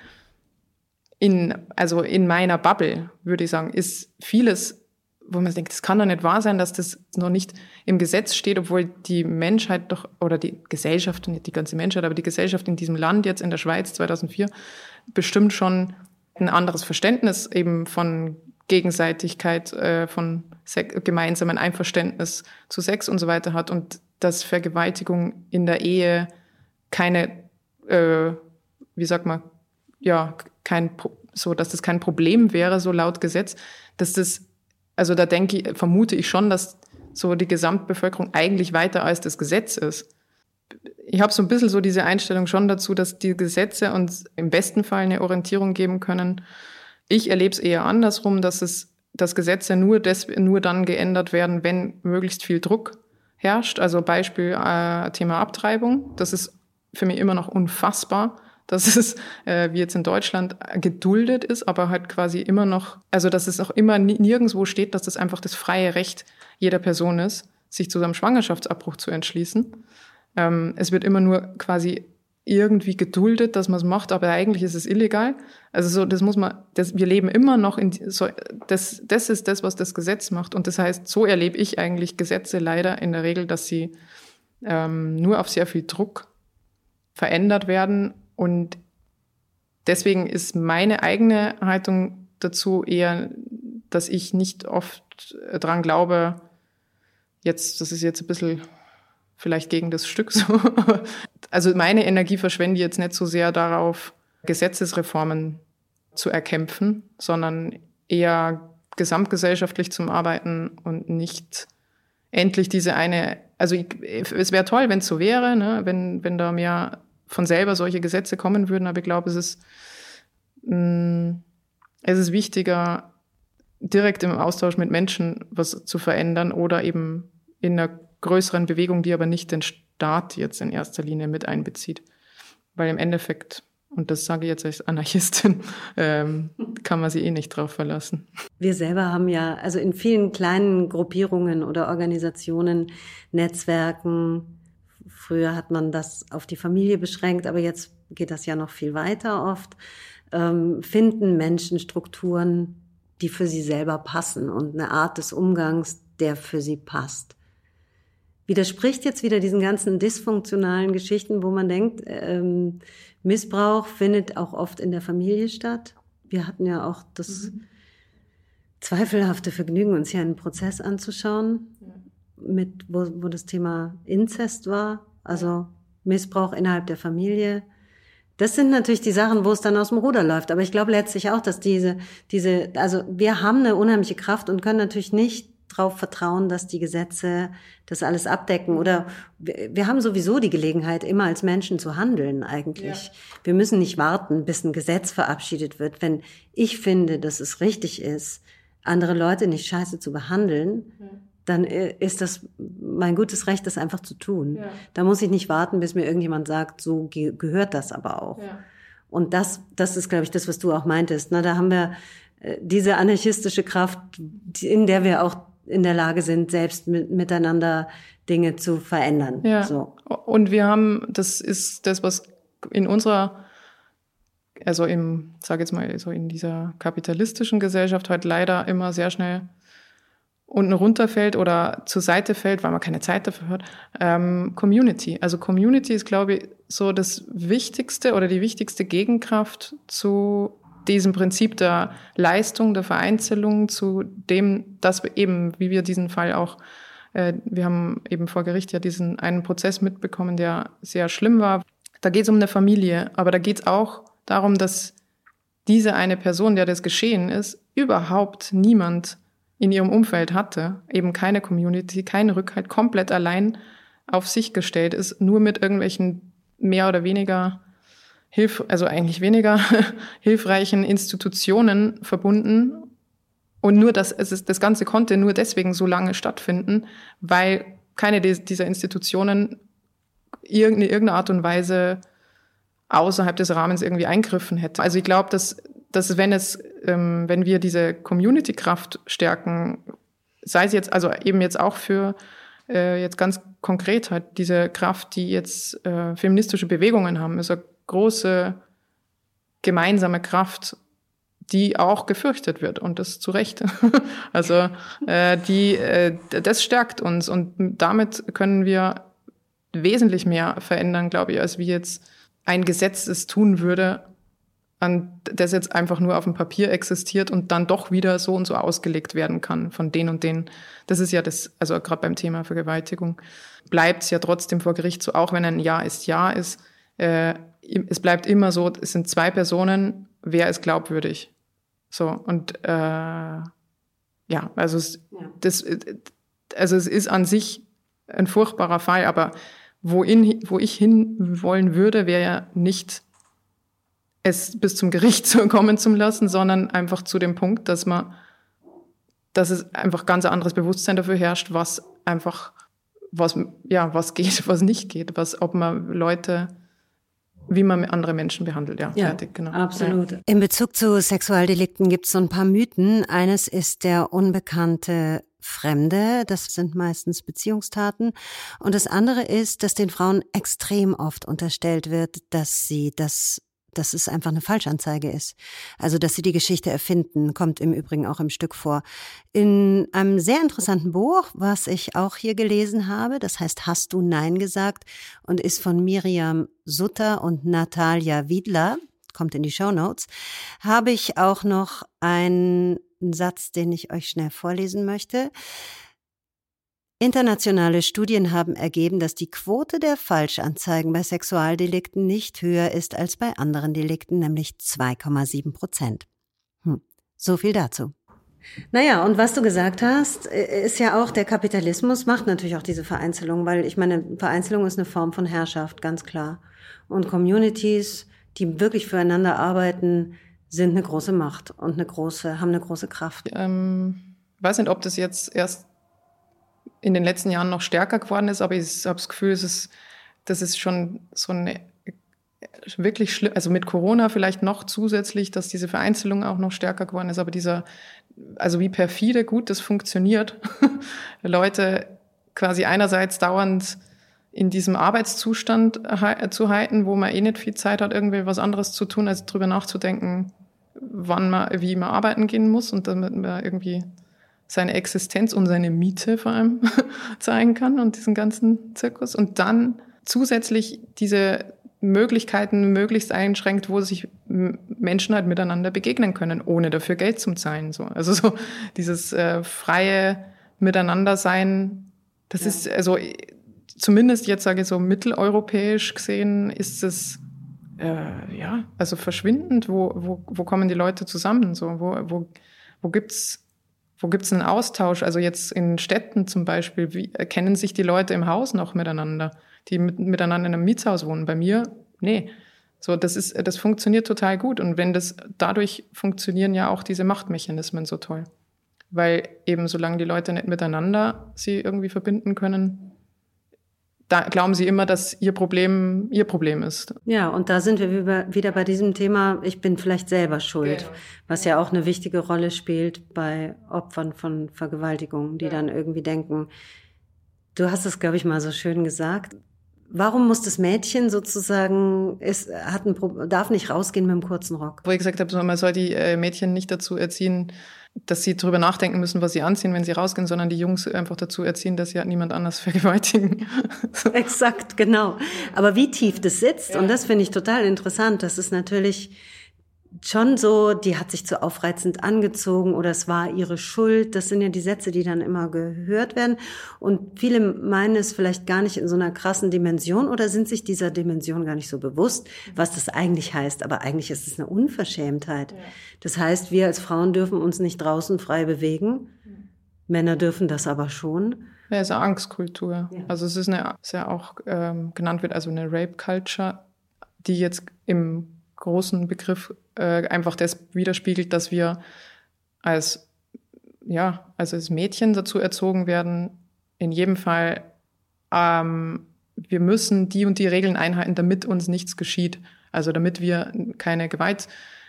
in, also in meiner Bubble, würde ich sagen, ist vieles, wo man denkt, das kann doch nicht wahr sein, dass das noch nicht im Gesetz steht, obwohl die Menschheit doch, oder die Gesellschaft, nicht die ganze Menschheit, aber die Gesellschaft in diesem Land jetzt in der Schweiz 2004 bestimmt schon ein anderes Verständnis eben von Gegenseitigkeit, äh, von gemeinsamen Einverständnis zu Sex und so weiter hat und dass Vergewaltigung in der Ehe keine, äh, wie sagt man, ja, kein, so, dass das kein Problem wäre, so laut Gesetz, dass das, also da denke ich, vermute ich schon, dass so die Gesamtbevölkerung eigentlich weiter als das Gesetz ist. Ich habe so ein bisschen so diese Einstellung schon dazu, dass die Gesetze uns im besten Fall eine Orientierung geben können. Ich erlebe es eher andersrum, dass es dass Gesetze nur, des, nur dann geändert werden, wenn möglichst viel Druck herrscht. Also Beispiel äh, Thema Abtreibung. Das ist für mich immer noch unfassbar, dass es, äh, wie jetzt in Deutschland, geduldet ist, aber halt quasi immer noch, also dass es auch immer nirgendwo steht, dass das einfach das freie Recht jeder Person ist, sich zu seinem Schwangerschaftsabbruch zu entschließen. Ähm, es wird immer nur quasi irgendwie geduldet, dass man es macht, aber eigentlich ist es illegal. Also so, das muss man, das, wir leben immer noch in so, das, das ist das, was das Gesetz macht. Und das heißt, so erlebe ich eigentlich Gesetze leider in der Regel, dass sie ähm, nur auf sehr viel Druck verändert werden. Und deswegen ist meine eigene Haltung dazu eher, dass ich nicht oft dran glaube, jetzt, das ist jetzt ein bisschen vielleicht gegen das Stück so. Also meine Energie verschwende ich jetzt nicht so sehr darauf, Gesetzesreformen zu erkämpfen, sondern eher gesamtgesellschaftlich zum Arbeiten und nicht endlich diese eine, also ich, es wäre toll, wenn es so wäre, ne? wenn, wenn da mehr von selber solche Gesetze kommen würden, aber ich glaube, es ist, mh, mm, es ist wichtiger, direkt im Austausch mit Menschen was zu verändern oder eben in einer größeren Bewegung, die aber nicht den Staat jetzt in erster Linie mit einbezieht. Weil im Endeffekt, und das sage ich jetzt als Anarchistin, ähm, kann man sich eh nicht drauf verlassen. Wir selber haben ja, also in vielen kleinen Gruppierungen oder Organisationen, Netzwerken, früher hat man das auf die Familie beschränkt, aber jetzt geht das ja noch viel weiter oft, ähm, finden Menschen Strukturen, die für sie selber passen und eine Art des Umgangs, der für sie passt widerspricht jetzt wieder diesen ganzen dysfunktionalen Geschichten, wo man denkt, ähm, Missbrauch findet auch oft in der Familie statt. Wir hatten ja auch das mhm. zweifelhafte Vergnügen, uns hier einen Prozess anzuschauen, ja. mit, wo, wo das Thema Inzest war, also Missbrauch innerhalb der Familie. Das sind natürlich die Sachen, wo es dann aus dem Ruder läuft. Aber ich glaube letztlich auch, dass diese, diese, also wir haben eine unheimliche Kraft und können natürlich nicht darauf vertrauen, dass die Gesetze das alles abdecken. Oder wir, haben sowieso die Gelegenheit, immer als Menschen zu handeln eigentlich. Ja. Wir müssen nicht warten, bis ein Gesetz verabschiedet wird. Wenn ich finde, dass es richtig ist, andere Leute nicht scheiße zu behandeln, ja. dann äh, ist das mein gutes Recht, das einfach zu tun. Ja. Da muss ich nicht warten, bis mir irgendjemand sagt, so ge gehört das aber auch. Und das, das ist, glaube ich, das, was du auch meintest. Na, da haben wir äh, diese anarchistische Kraft, in der wir auch in der Lage sind, selbst mit, miteinander Dinge zu verändern. Ja. So. Und wir haben, das ist das, was in unserer, also im, sage jetzt mal, so in dieser kapitalistischen Gesellschaft halt leider immer sehr schnell unten runterfällt oder zur Seite fällt, weil man keine Zeit dafür hat. Ähm, Community. Also Community ist, glaube ich, so das Wichtigste oder die wichtigste Gegenkraft zu diesem Prinzip der Leistung, der Vereinzelung zu dem, dass wir eben, wie wir diesen Fall auch, äh, wir haben eben vor Gericht ja diesen einen Prozess mitbekommen, der sehr schlimm war. Da geht es um eine Familie, aber da geht es auch darum, dass diese eine Person, der das geschehen ist, überhaupt niemand in ihrem Umfeld hatte, eben keine Community, keinen Rückhalt, komplett allein auf sich gestellt ist, nur mit irgendwelchen mehr oder weniger hilf, also eigentlich weniger hilfreichen Institutionen verbunden. Und nur das, es ist, das Ganze konnte nur deswegen so lange stattfinden, weil keine dieser Institutionen in irgendeiner Art und Weise außerhalb des Rahmens irgendwie eingriffen hätte. Also ich glaube, dass, dass wenn es, ähm, wenn wir diese Community-Kraft stärken, sei es jetzt, also eben jetzt auch für äh, jetzt ganz konkret halt diese Kraft, die jetzt äh, feministische Bewegungen haben, ist eine große gemeinsame Kraft, die auch gefürchtet wird und das zu Recht. also äh, die, äh, das stärkt uns und damit können wir wesentlich mehr verändern, glaube ich, als wie jetzt ein Gesetz es tun würde, an das jetzt einfach nur auf dem Papier existiert und dann doch wieder so und so ausgelegt werden kann von den und den. Das ist ja das, also gerade beim Thema Vergewaltigung bleibt es ja trotzdem vor Gericht so, auch wenn ein Ja ist Ja ist, äh, es bleibt immer so, es sind zwei Personen, wer ist glaubwürdig? So, und äh, ja, also es, ja. Das, also es ist an sich ein furchtbarer Fall, aber wohin, wo ich hin wollen würde, wäre ja nicht es bis zum Gericht zu kommen zu lassen, sondern einfach zu dem Punkt, dass man, dass es einfach ganz anderes Bewusstsein dafür herrscht, was einfach, was, ja, was geht, was nicht geht, was, ob man Leute, wie man andere Menschen behandelt, ja, ja fertig, genau. Absolut. Ja. In Bezug zu Sexualdelikten gibt es so ein paar Mythen. Eines ist der unbekannte Fremde, das sind meistens Beziehungstaten. Und das andere ist, dass den Frauen extrem oft unterstellt wird, dass sie das dass es einfach eine Falschanzeige ist. Also, dass sie die Geschichte erfinden, kommt im Übrigen auch im Stück vor. In einem sehr interessanten Buch, was ich auch hier gelesen habe, das heißt Hast du Nein gesagt und ist von Miriam Sutter und Natalia Wiedler, kommt in die Show Notes, habe ich auch noch einen Satz, den ich euch schnell vorlesen möchte. Internationale Studien haben ergeben, dass die Quote der Falschanzeigen bei Sexualdelikten nicht höher ist als bei anderen Delikten, nämlich 2,7 Prozent. Hm. So viel dazu. Naja, und was du gesagt hast, äh, ist ja auch, der Kapitalismus macht natürlich auch diese Vereinzelung, weil ich meine, Vereinzelung ist eine Form von Herrschaft, ganz klar. Und Communities, die wirklich füreinander arbeiten, sind eine große Macht und eine große, haben eine große Kraft. Ähm, weiß nicht, ob das jetzt erst in den letzten Jahren noch stärker geworden ist, aber ich habe das Gefühl, es ist, das ist schon so eine wirklich schlimm, also mit Corona vielleicht noch zusätzlich, dass diese Vereinzelung auch noch stärker geworden ist, aber dieser, also wie perfide gut das funktioniert, Leute quasi einerseits dauernd in diesem Arbeitszustand zu halten, wo man eh nicht viel Zeit hat, irgendwie was anderes zu tun, als drüber nachzudenken, wann man, wie man arbeiten gehen muss und damit man irgendwie seine Existenz und seine Miete vor allem zeigen kann und diesen ganzen Zirkus. Und dann zusätzlich diese Möglichkeiten möglichst einschränkt, wo sich Menschen halt miteinander begegnen können, ohne dafür Geld zu zahlen. So. Also so dieses äh, freie Miteinandersein, das ja. ist also zumindest jetzt sage ich so mitteleuropäisch gesehen ist es äh, ja also verschwindend. Wo, wo, wo kommen die Leute zusammen? So wo, wo, wo gibt's wo gibt es einen Austausch? Also jetzt in Städten zum Beispiel, wie kennen sich die Leute im Haus noch miteinander, die mit, miteinander in einem Mietshaus wohnen? Bei mir, nee. So, das ist, das funktioniert total gut. Und wenn das, dadurch funktionieren ja auch diese Machtmechanismen so toll. Weil eben solange die Leute nicht miteinander sie irgendwie verbinden können, da glauben sie immer, dass ihr Problem ihr Problem ist. Ja, und da sind wir wieder bei diesem Thema, ich bin vielleicht selber schuld, genau. was ja auch eine wichtige Rolle spielt bei Opfern von Vergewaltigungen, die ja. dann irgendwie denken, du hast es, glaube ich, mal so schön gesagt, Warum muss das Mädchen sozusagen, es hat ein, darf nicht rausgehen mit einem kurzen Rock? Wo ich gesagt habe, man soll die äh, Mädchen nicht dazu erziehen, dass sie darüber nachdenken müssen, was sie anziehen, wenn sie rausgehen, sondern die Jungs einfach dazu erziehen, dass sie halt niemand anders vergewaltigen. Exakt, genau. Aber wie tief das sitzt, ja. und das finde ich total interessant, das ist natürlich schon so, die hat sich zu aufreizend angezogen oder es war ihre Schuld. Das sind ja die Sätze, die dann immer gehört werden. Und viele meinen es vielleicht gar nicht in so einer krassen Dimension oder sind sich dieser Dimension gar nicht so bewusst, was das eigentlich heißt. Aber eigentlich ist es eine Unverschämtheit. Das heißt, wir als Frauen dürfen uns nicht draußen frei bewegen. Männer dürfen das aber schon. Ja, es ist eine Angstkultur. Ja. Also es ist eine, es ja auch ähm, genannt wird, also eine Rape Culture, die jetzt im großen Begriff äh, einfach das widerspiegelt, dass wir als ja, also als Mädchen dazu erzogen werden, in jedem Fall, ähm, wir müssen die und die Regeln einhalten, damit uns nichts geschieht. Also damit wir keine Gewalt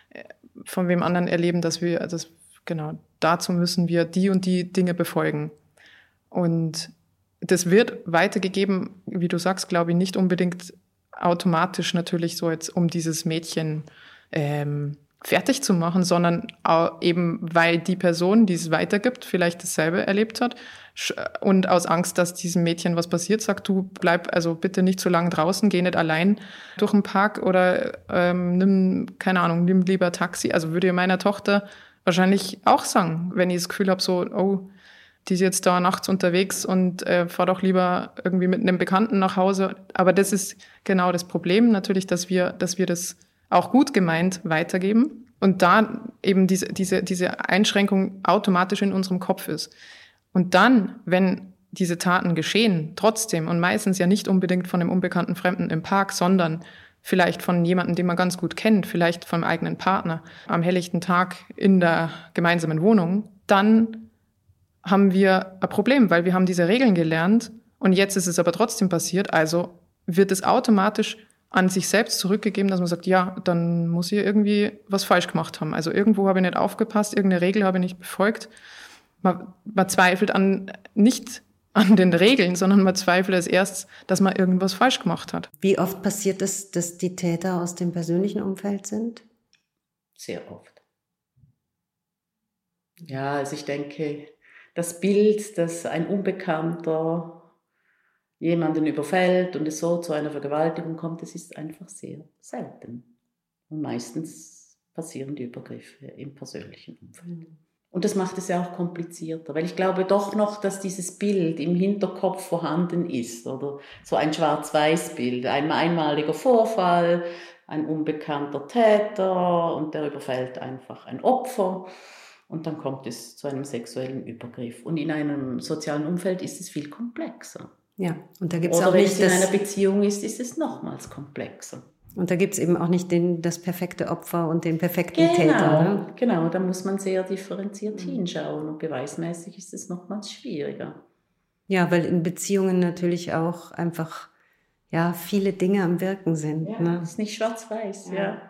äh, von wem anderen erleben, dass wir, das, genau, dazu müssen wir die und die Dinge befolgen. Und das wird weitergegeben, wie du sagst, glaube ich, nicht unbedingt automatisch natürlich so jetzt, um dieses Mädchen ähm, fertig zu machen, sondern eben, weil die Person, die es weitergibt, vielleicht dasselbe erlebt hat und aus Angst, dass diesem Mädchen was passiert, sagt, du bleib also bitte nicht zu lange draußen, geh nicht allein durch den Park oder ähm, nimm, keine Ahnung, nimm lieber Taxi. Also würde meiner Tochter wahrscheinlich auch sagen, wenn ich das Gefühl habe, so, oh, die ist jetzt da nachts unterwegs und äh, fahr doch lieber irgendwie mit einem Bekannten nach Hause. Aber das ist genau das Problem natürlich, dass wir, dass wir das auch gut gemeint weitergeben und da eben diese, diese, diese Einschränkung automatisch in unserem Kopf ist. Und dann, wenn diese Taten geschehen, trotzdem und meistens ja nicht unbedingt von einem unbekannten Fremden im Park, sondern vielleicht von jemandem, den man ganz gut kennt, vielleicht vom eigenen Partner, am helllichten Tag in der gemeinsamen Wohnung, dann haben wir ein Problem, weil wir haben diese Regeln gelernt und jetzt ist es aber trotzdem passiert, also wird es automatisch an sich selbst zurückgegeben, dass man sagt, ja, dann muss ich irgendwie was falsch gemacht haben. Also irgendwo habe ich nicht aufgepasst, irgendeine Regel habe ich nicht befolgt. Man, man zweifelt an nicht an den Regeln, sondern man zweifelt als erstes, dass man irgendwas falsch gemacht hat. Wie oft passiert es, dass die Täter aus dem persönlichen Umfeld sind? Sehr oft. Ja, also ich denke, das Bild, dass ein Unbekannter jemanden überfällt und es so zu einer Vergewaltigung kommt, das ist einfach sehr selten. Und meistens passieren die Übergriffe im persönlichen Umfeld. Und das macht es ja auch komplizierter, weil ich glaube doch noch, dass dieses Bild im Hinterkopf vorhanden ist oder so ein Schwarz-Weiß-Bild, ein einmaliger Vorfall, ein unbekannter Täter und der überfällt einfach ein Opfer und dann kommt es zu einem sexuellen Übergriff. Und in einem sozialen Umfeld ist es viel komplexer. Ja, und da gibt es auch nicht. Wenn es in einer Beziehung ist, ist es nochmals komplexer. Und da gibt es eben auch nicht den, das perfekte Opfer und den perfekten genau, Täter. Ne? Genau, da muss man sehr differenziert mhm. hinschauen und beweismäßig ist es nochmals schwieriger. Ja, weil in Beziehungen natürlich auch einfach ja viele Dinge am Wirken sind. Ja, ne? ist nicht schwarz-weiß, ja. ja.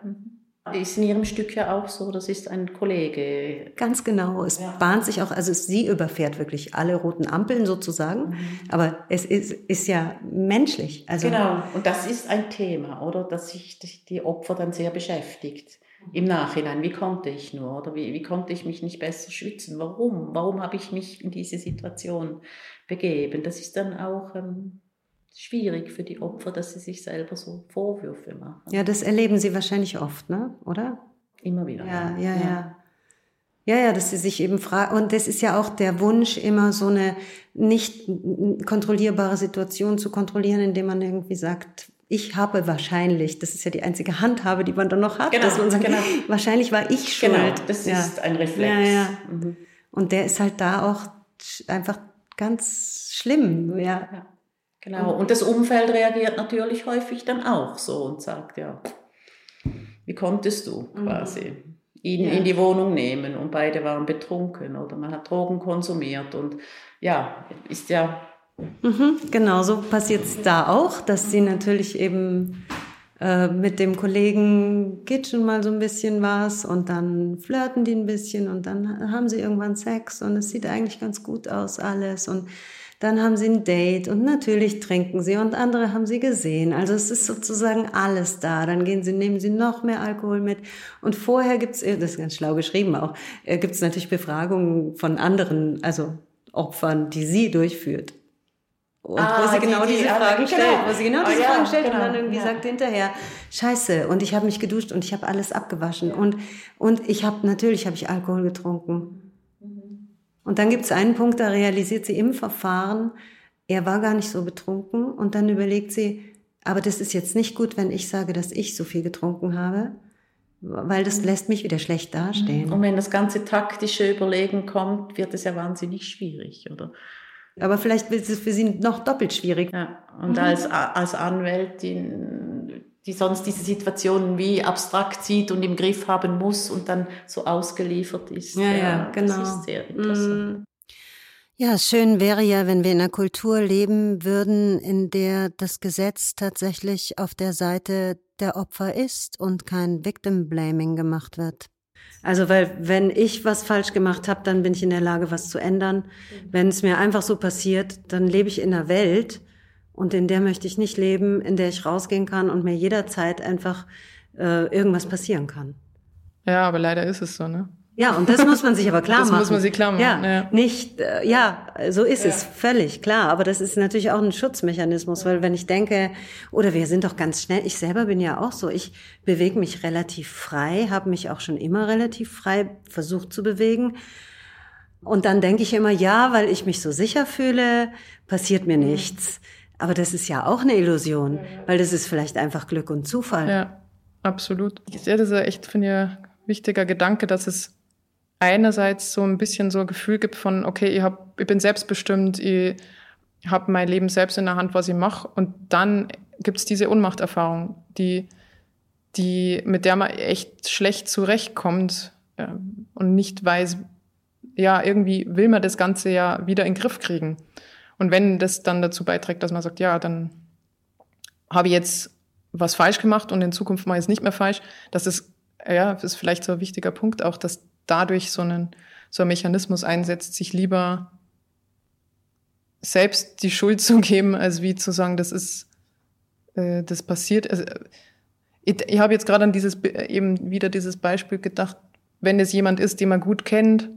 Ist in Ihrem Stück ja auch so, das ist ein Kollege. Ganz genau. Es ja. bahnt sich auch, also sie überfährt wirklich alle roten Ampeln sozusagen. Mhm. Aber es ist, ist ja menschlich. Also genau. Und das ist ein Thema, oder? Dass sich die Opfer dann sehr beschäftigt. Im Nachhinein, wie konnte ich nur? Oder wie, wie konnte ich mich nicht besser schützen? Warum? Warum habe ich mich in diese Situation begeben? Das ist dann auch, ähm, schwierig für die Opfer, dass sie sich selber so Vorwürfe machen. Ja, das erleben sie wahrscheinlich oft, ne? oder? Immer wieder. Ja, ja, ja. Ja, ja, dass sie sich eben fragen, und das ist ja auch der Wunsch, immer so eine nicht kontrollierbare Situation zu kontrollieren, indem man irgendwie sagt, ich habe wahrscheinlich, das ist ja die einzige Handhabe, die man dann noch hat, genau, dass man sagt, genau. wahrscheinlich war ich genau, schuld. Genau, das ja. ist ein Reflex. Ja, ja. Mhm. Und der ist halt da auch einfach ganz schlimm, ja. ja. Genau. Und das Umfeld reagiert natürlich häufig dann auch so und sagt, ja, wie konntest du mhm. quasi ihn ja. in die Wohnung nehmen und beide waren betrunken oder man hat Drogen konsumiert und ja, ist ja. Mhm, genau, so passiert es da auch, dass sie natürlich eben äh, mit dem Kollegen geht schon mal so ein bisschen was und dann flirten die ein bisschen und dann haben sie irgendwann Sex und es sieht eigentlich ganz gut aus alles und dann haben sie ein Date und natürlich trinken sie und andere haben sie gesehen. Also es ist sozusagen alles da. Dann gehen sie, nehmen sie noch mehr Alkohol mit. Und vorher gibt's, äh, das ist ganz schlau geschrieben auch, äh, gibt's natürlich Befragungen von anderen, also Opfern, die sie durchführt. Und ah, wo sie genau die, diese Fragen stellt, genau. wo sie genau diese oh, Fragen ja, stellt genau, und dann irgendwie ja. sagt hinterher, scheiße, und ich habe mich geduscht und ich habe alles abgewaschen und, und ich habe, natürlich habe ich Alkohol getrunken. Und dann gibt es einen Punkt, da realisiert sie im Verfahren, er war gar nicht so betrunken. Und dann überlegt sie, aber das ist jetzt nicht gut, wenn ich sage, dass ich so viel getrunken habe, weil das lässt mich wieder schlecht dastehen. Und wenn das ganze taktische Überlegen kommt, wird es ja wahnsinnig schwierig, oder? Aber vielleicht ist es für sie noch doppelt schwierig. Ja, und mhm. als, als Anwältin, die sonst diese Situationen wie abstrakt sieht und im Griff haben muss und dann so ausgeliefert ist. Ja, ja, ja genau. Das ist sehr interessant. Mhm. Ja, schön wäre ja, wenn wir in einer Kultur leben würden, in der das Gesetz tatsächlich auf der Seite der Opfer ist und kein Victim Blaming gemacht wird. Also, weil wenn ich was falsch gemacht habe, dann bin ich in der Lage, was zu ändern. Wenn es mir einfach so passiert, dann lebe ich in einer Welt und in der möchte ich nicht leben, in der ich rausgehen kann und mir jederzeit einfach äh, irgendwas passieren kann. Ja, aber leider ist es so, ne? Ja, und das muss man sich aber klar das machen. Das muss man sich klar machen. Ja, ja. nicht, äh, ja, so ist ja. es, völlig klar. Aber das ist natürlich auch ein Schutzmechanismus, weil wenn ich denke, oder wir sind doch ganz schnell, ich selber bin ja auch so, ich bewege mich relativ frei, habe mich auch schon immer relativ frei versucht zu bewegen. Und dann denke ich immer, ja, weil ich mich so sicher fühle, passiert mir nichts. Aber das ist ja auch eine Illusion, weil das ist vielleicht einfach Glück und Zufall. Ja, absolut. Ja, das ist echt, finde ich, ein wichtiger Gedanke, dass es einerseits so ein bisschen so ein Gefühl gibt von, okay, ich, hab, ich bin selbstbestimmt, ich habe mein Leben selbst in der Hand, was ich mache. Und dann gibt es diese Unmachterfahrung, die, die, mit der man echt schlecht zurechtkommt äh, und nicht weiß, ja, irgendwie will man das Ganze ja wieder in den Griff kriegen. Und wenn das dann dazu beiträgt, dass man sagt, ja, dann habe ich jetzt was falsch gemacht und in Zukunft mache ich es nicht mehr falsch, das ist, ja, das ist vielleicht so ein wichtiger Punkt auch, dass dadurch so, einen, so ein Mechanismus einsetzt, sich lieber selbst die Schuld zu geben, als wie zu sagen, das ist, äh, das passiert. Also, ich, ich habe jetzt gerade an dieses, eben wieder dieses Beispiel gedacht, wenn es jemand ist, den man gut kennt,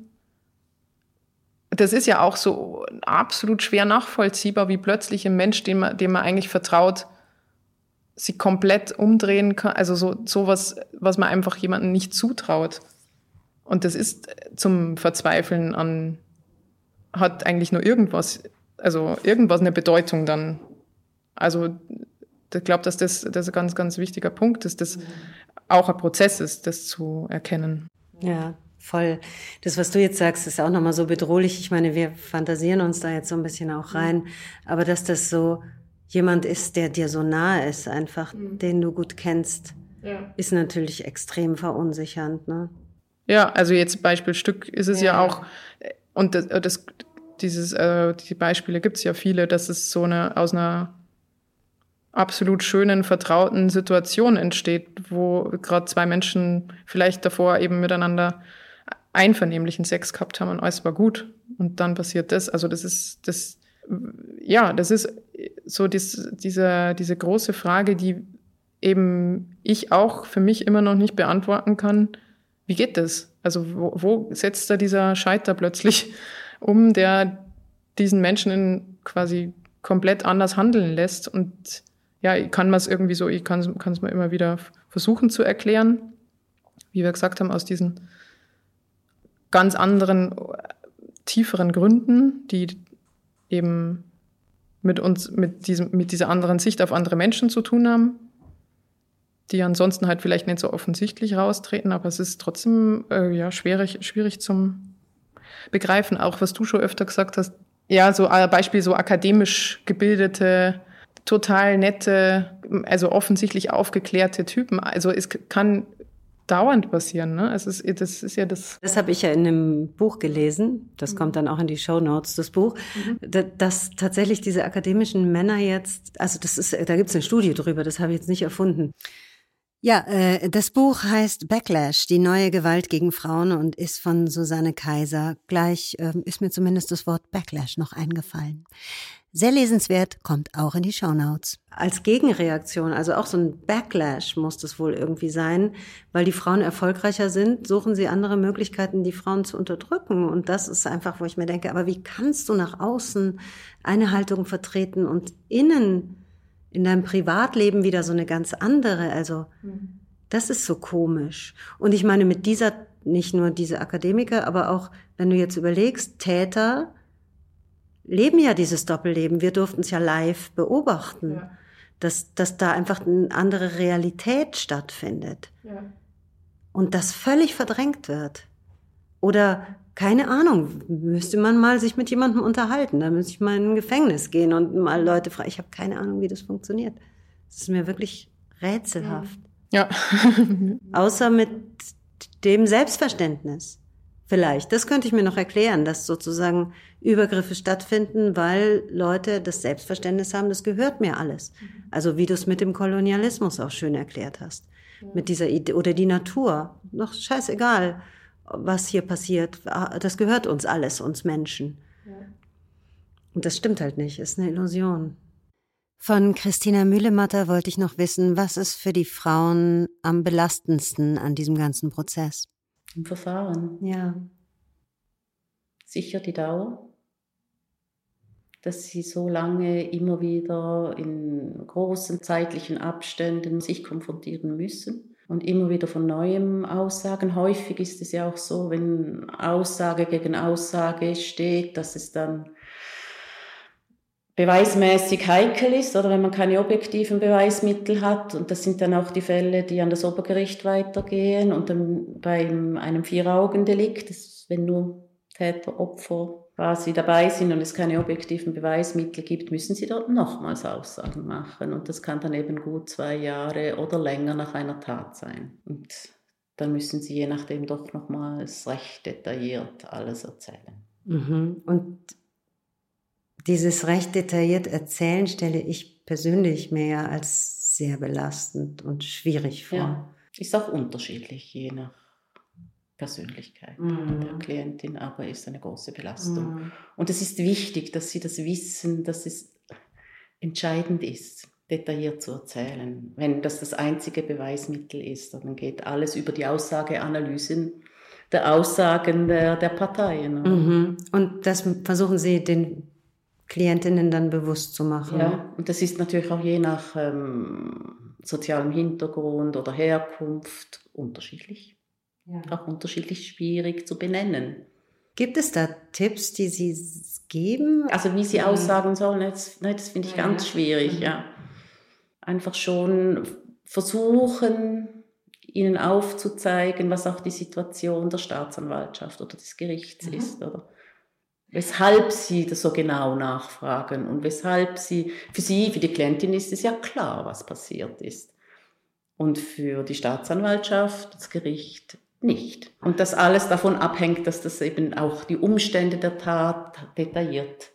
das ist ja auch so absolut schwer nachvollziehbar, wie plötzlich ein Mensch, dem man, dem man eigentlich vertraut, sich komplett umdrehen kann. Also so sowas, was man einfach jemandem nicht zutraut. Und das ist zum Verzweifeln an, hat eigentlich nur irgendwas, also irgendwas eine Bedeutung dann. Also ich glaube, dass das, das ein ganz, ganz wichtiger Punkt ist, dass auch ein Prozess ist, das zu erkennen. Ja, voll. Das, was du jetzt sagst, ist auch nochmal so bedrohlich. Ich meine, wir fantasieren uns da jetzt so ein bisschen auch rein. Aber dass das so jemand ist, der dir so nahe ist, einfach, mhm. den du gut kennst, ja. ist natürlich extrem verunsichernd. Ne? Ja, also jetzt Beispielstück ist es ja, ja auch, und das, das dieses, äh, die Beispiele gibt es ja viele, dass es so eine aus einer absolut schönen, vertrauten Situation entsteht, wo gerade zwei Menschen vielleicht davor eben miteinander einvernehmlichen Sex gehabt haben und alles war gut. Und dann passiert das. Also das ist, das, ja, das ist so dies, diese, diese große Frage, die eben ich auch für mich immer noch nicht beantworten kann. Wie geht das? Also wo, wo setzt da dieser Scheiter plötzlich um, der diesen Menschen in quasi komplett anders handeln lässt? Und ja, ich kann man es irgendwie so, ich kann es mir immer wieder versuchen zu erklären, wie wir gesagt haben, aus diesen ganz anderen, tieferen Gründen, die eben mit uns, mit diesem, mit dieser anderen Sicht auf andere Menschen zu tun haben, die ansonsten halt vielleicht nicht so offensichtlich raustreten, aber es ist trotzdem äh, ja schwierig, schwierig zum Begreifen. Auch was du schon öfter gesagt hast, ja, so Beispiel so akademisch gebildete, total nette, also offensichtlich aufgeklärte Typen. Also es kann dauernd passieren. Ne? Es ist, das ist ja das. Das habe ich ja in einem Buch gelesen. Das mhm. kommt dann auch in die Show Notes, das Buch. Mhm. Dass tatsächlich diese akademischen Männer jetzt, also das ist, da gibt es eine Studie drüber, das habe ich jetzt nicht erfunden. Ja, äh, das Buch heißt Backlash, die neue Gewalt gegen Frauen und ist von Susanne Kaiser. Gleich äh, ist mir zumindest das Wort Backlash noch eingefallen. Sehr lesenswert, kommt auch in die Shownotes. Als Gegenreaktion, also auch so ein Backlash muss das wohl irgendwie sein, weil die Frauen erfolgreicher sind, suchen sie andere Möglichkeiten, die Frauen zu unterdrücken. Und das ist einfach, wo ich mir denke, aber wie kannst du nach außen eine Haltung vertreten und innen in deinem Privatleben wieder so eine ganz andere? Also, das ist so komisch. Und ich meine, mit dieser, nicht nur diese Akademiker, aber auch, wenn du jetzt überlegst, Täter, leben ja dieses Doppelleben. Wir durften es ja live beobachten, ja. dass, dass da einfach eine andere Realität stattfindet. Ja. und das völlig verdrängt wird. Oder keine Ahnung, müsste man mal sich mit jemandem unterhalten. Da müsste ich mal in ein Gefängnis gehen und mal Leute fragen. Ich habe keine Ahnung, wie das funktioniert. Das ist mir wirklich rätselhaft. Ja. Außer mit dem Selbstverständnis. Vielleicht. Das könnte ich mir noch erklären, dass sozusagen Übergriffe stattfinden, weil Leute das Selbstverständnis haben, das gehört mir alles. Also wie du es mit dem Kolonialismus auch schön erklärt hast. Mit dieser Idee, oder die Natur. Noch scheißegal was hier passiert. Das gehört uns alles, uns Menschen. Ja. Und das stimmt halt nicht, ist eine Illusion. Von Christina Mühlematter wollte ich noch wissen, was ist für die Frauen am belastendsten an diesem ganzen Prozess? Im Verfahren. Ja. Sicher die Dauer. Dass sie so lange immer wieder in großen zeitlichen Abständen sich konfrontieren müssen und immer wieder von neuem Aussagen. Häufig ist es ja auch so, wenn Aussage gegen Aussage steht, dass es dann beweismäßig heikel ist oder wenn man keine objektiven Beweismittel hat. Und das sind dann auch die Fälle, die an das Obergericht weitergehen und dann bei einem Vier-Augen-Delikt, wenn nur Täter, Opfer quasi dabei sind und es keine objektiven Beweismittel gibt, müssen sie dort nochmals Aussagen machen. Und das kann dann eben gut zwei Jahre oder länger nach einer Tat sein. Und dann müssen sie je nachdem doch nochmals recht detailliert alles erzählen. Mhm. Und dieses recht detailliert erzählen stelle ich persönlich mir ja als sehr belastend und schwierig vor. Ja, ist auch unterschiedlich, je nach Persönlichkeit mhm. der Klientin, aber ist eine große Belastung. Mhm. Und es ist wichtig, dass sie das wissen, dass es entscheidend ist, detailliert zu erzählen. Wenn das das einzige Beweismittel ist, dann geht alles über die Aussageanalysen der Aussagen der, der Parteien. Mhm. Und das versuchen Sie den Klientinnen dann bewusst zu machen. Ja, und das ist natürlich auch je nach ähm, sozialem Hintergrund oder Herkunft unterschiedlich ja. auch unterschiedlich schwierig zu benennen. Gibt es da Tipps, die Sie geben? Also wie Sie aussagen sollen, das, das finde ich ja, ganz schwierig. Mhm. Ja. Einfach schon versuchen, ihnen aufzuzeigen, was auch die Situation der Staatsanwaltschaft oder des Gerichts mhm. ist. Oder weshalb sie das so genau nachfragen und weshalb sie, für sie, für die Klientin ist es ja klar, was passiert ist. Und für die Staatsanwaltschaft, das Gericht nicht. Und das alles davon abhängt, dass das eben auch die Umstände der Tat detailliert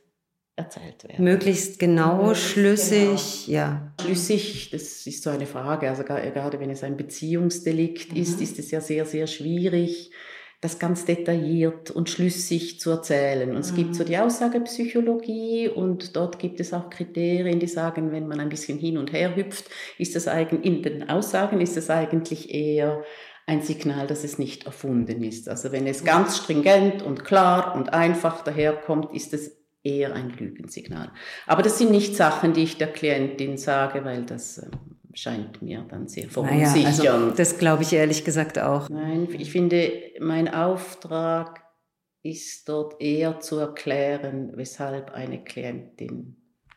erzählt werden. Möglichst genau, Möglichst schlüssig, genau. ja. Schlüssig, das ist so eine Frage. Also gerade wenn es ein Beziehungsdelikt mhm. ist, ist es ja sehr, sehr schwierig, das ganz detailliert und schlüssig zu erzählen. Und es mhm. gibt so die Aussagepsychologie und dort gibt es auch Kriterien, die sagen, wenn man ein bisschen hin und her hüpft, ist das eigentlich, in den Aussagen ist es eigentlich eher ein Signal, dass es nicht erfunden ist. Also wenn es ganz stringent und klar und einfach daherkommt, ist es eher ein Lügensignal. Aber das sind nicht Sachen, die ich der Klientin sage, weil das ähm, scheint mir dann sehr verunsichernd. Naja, also das glaube ich ehrlich gesagt auch. Nein, ich finde, mein Auftrag ist dort eher zu erklären, weshalb eine Klientin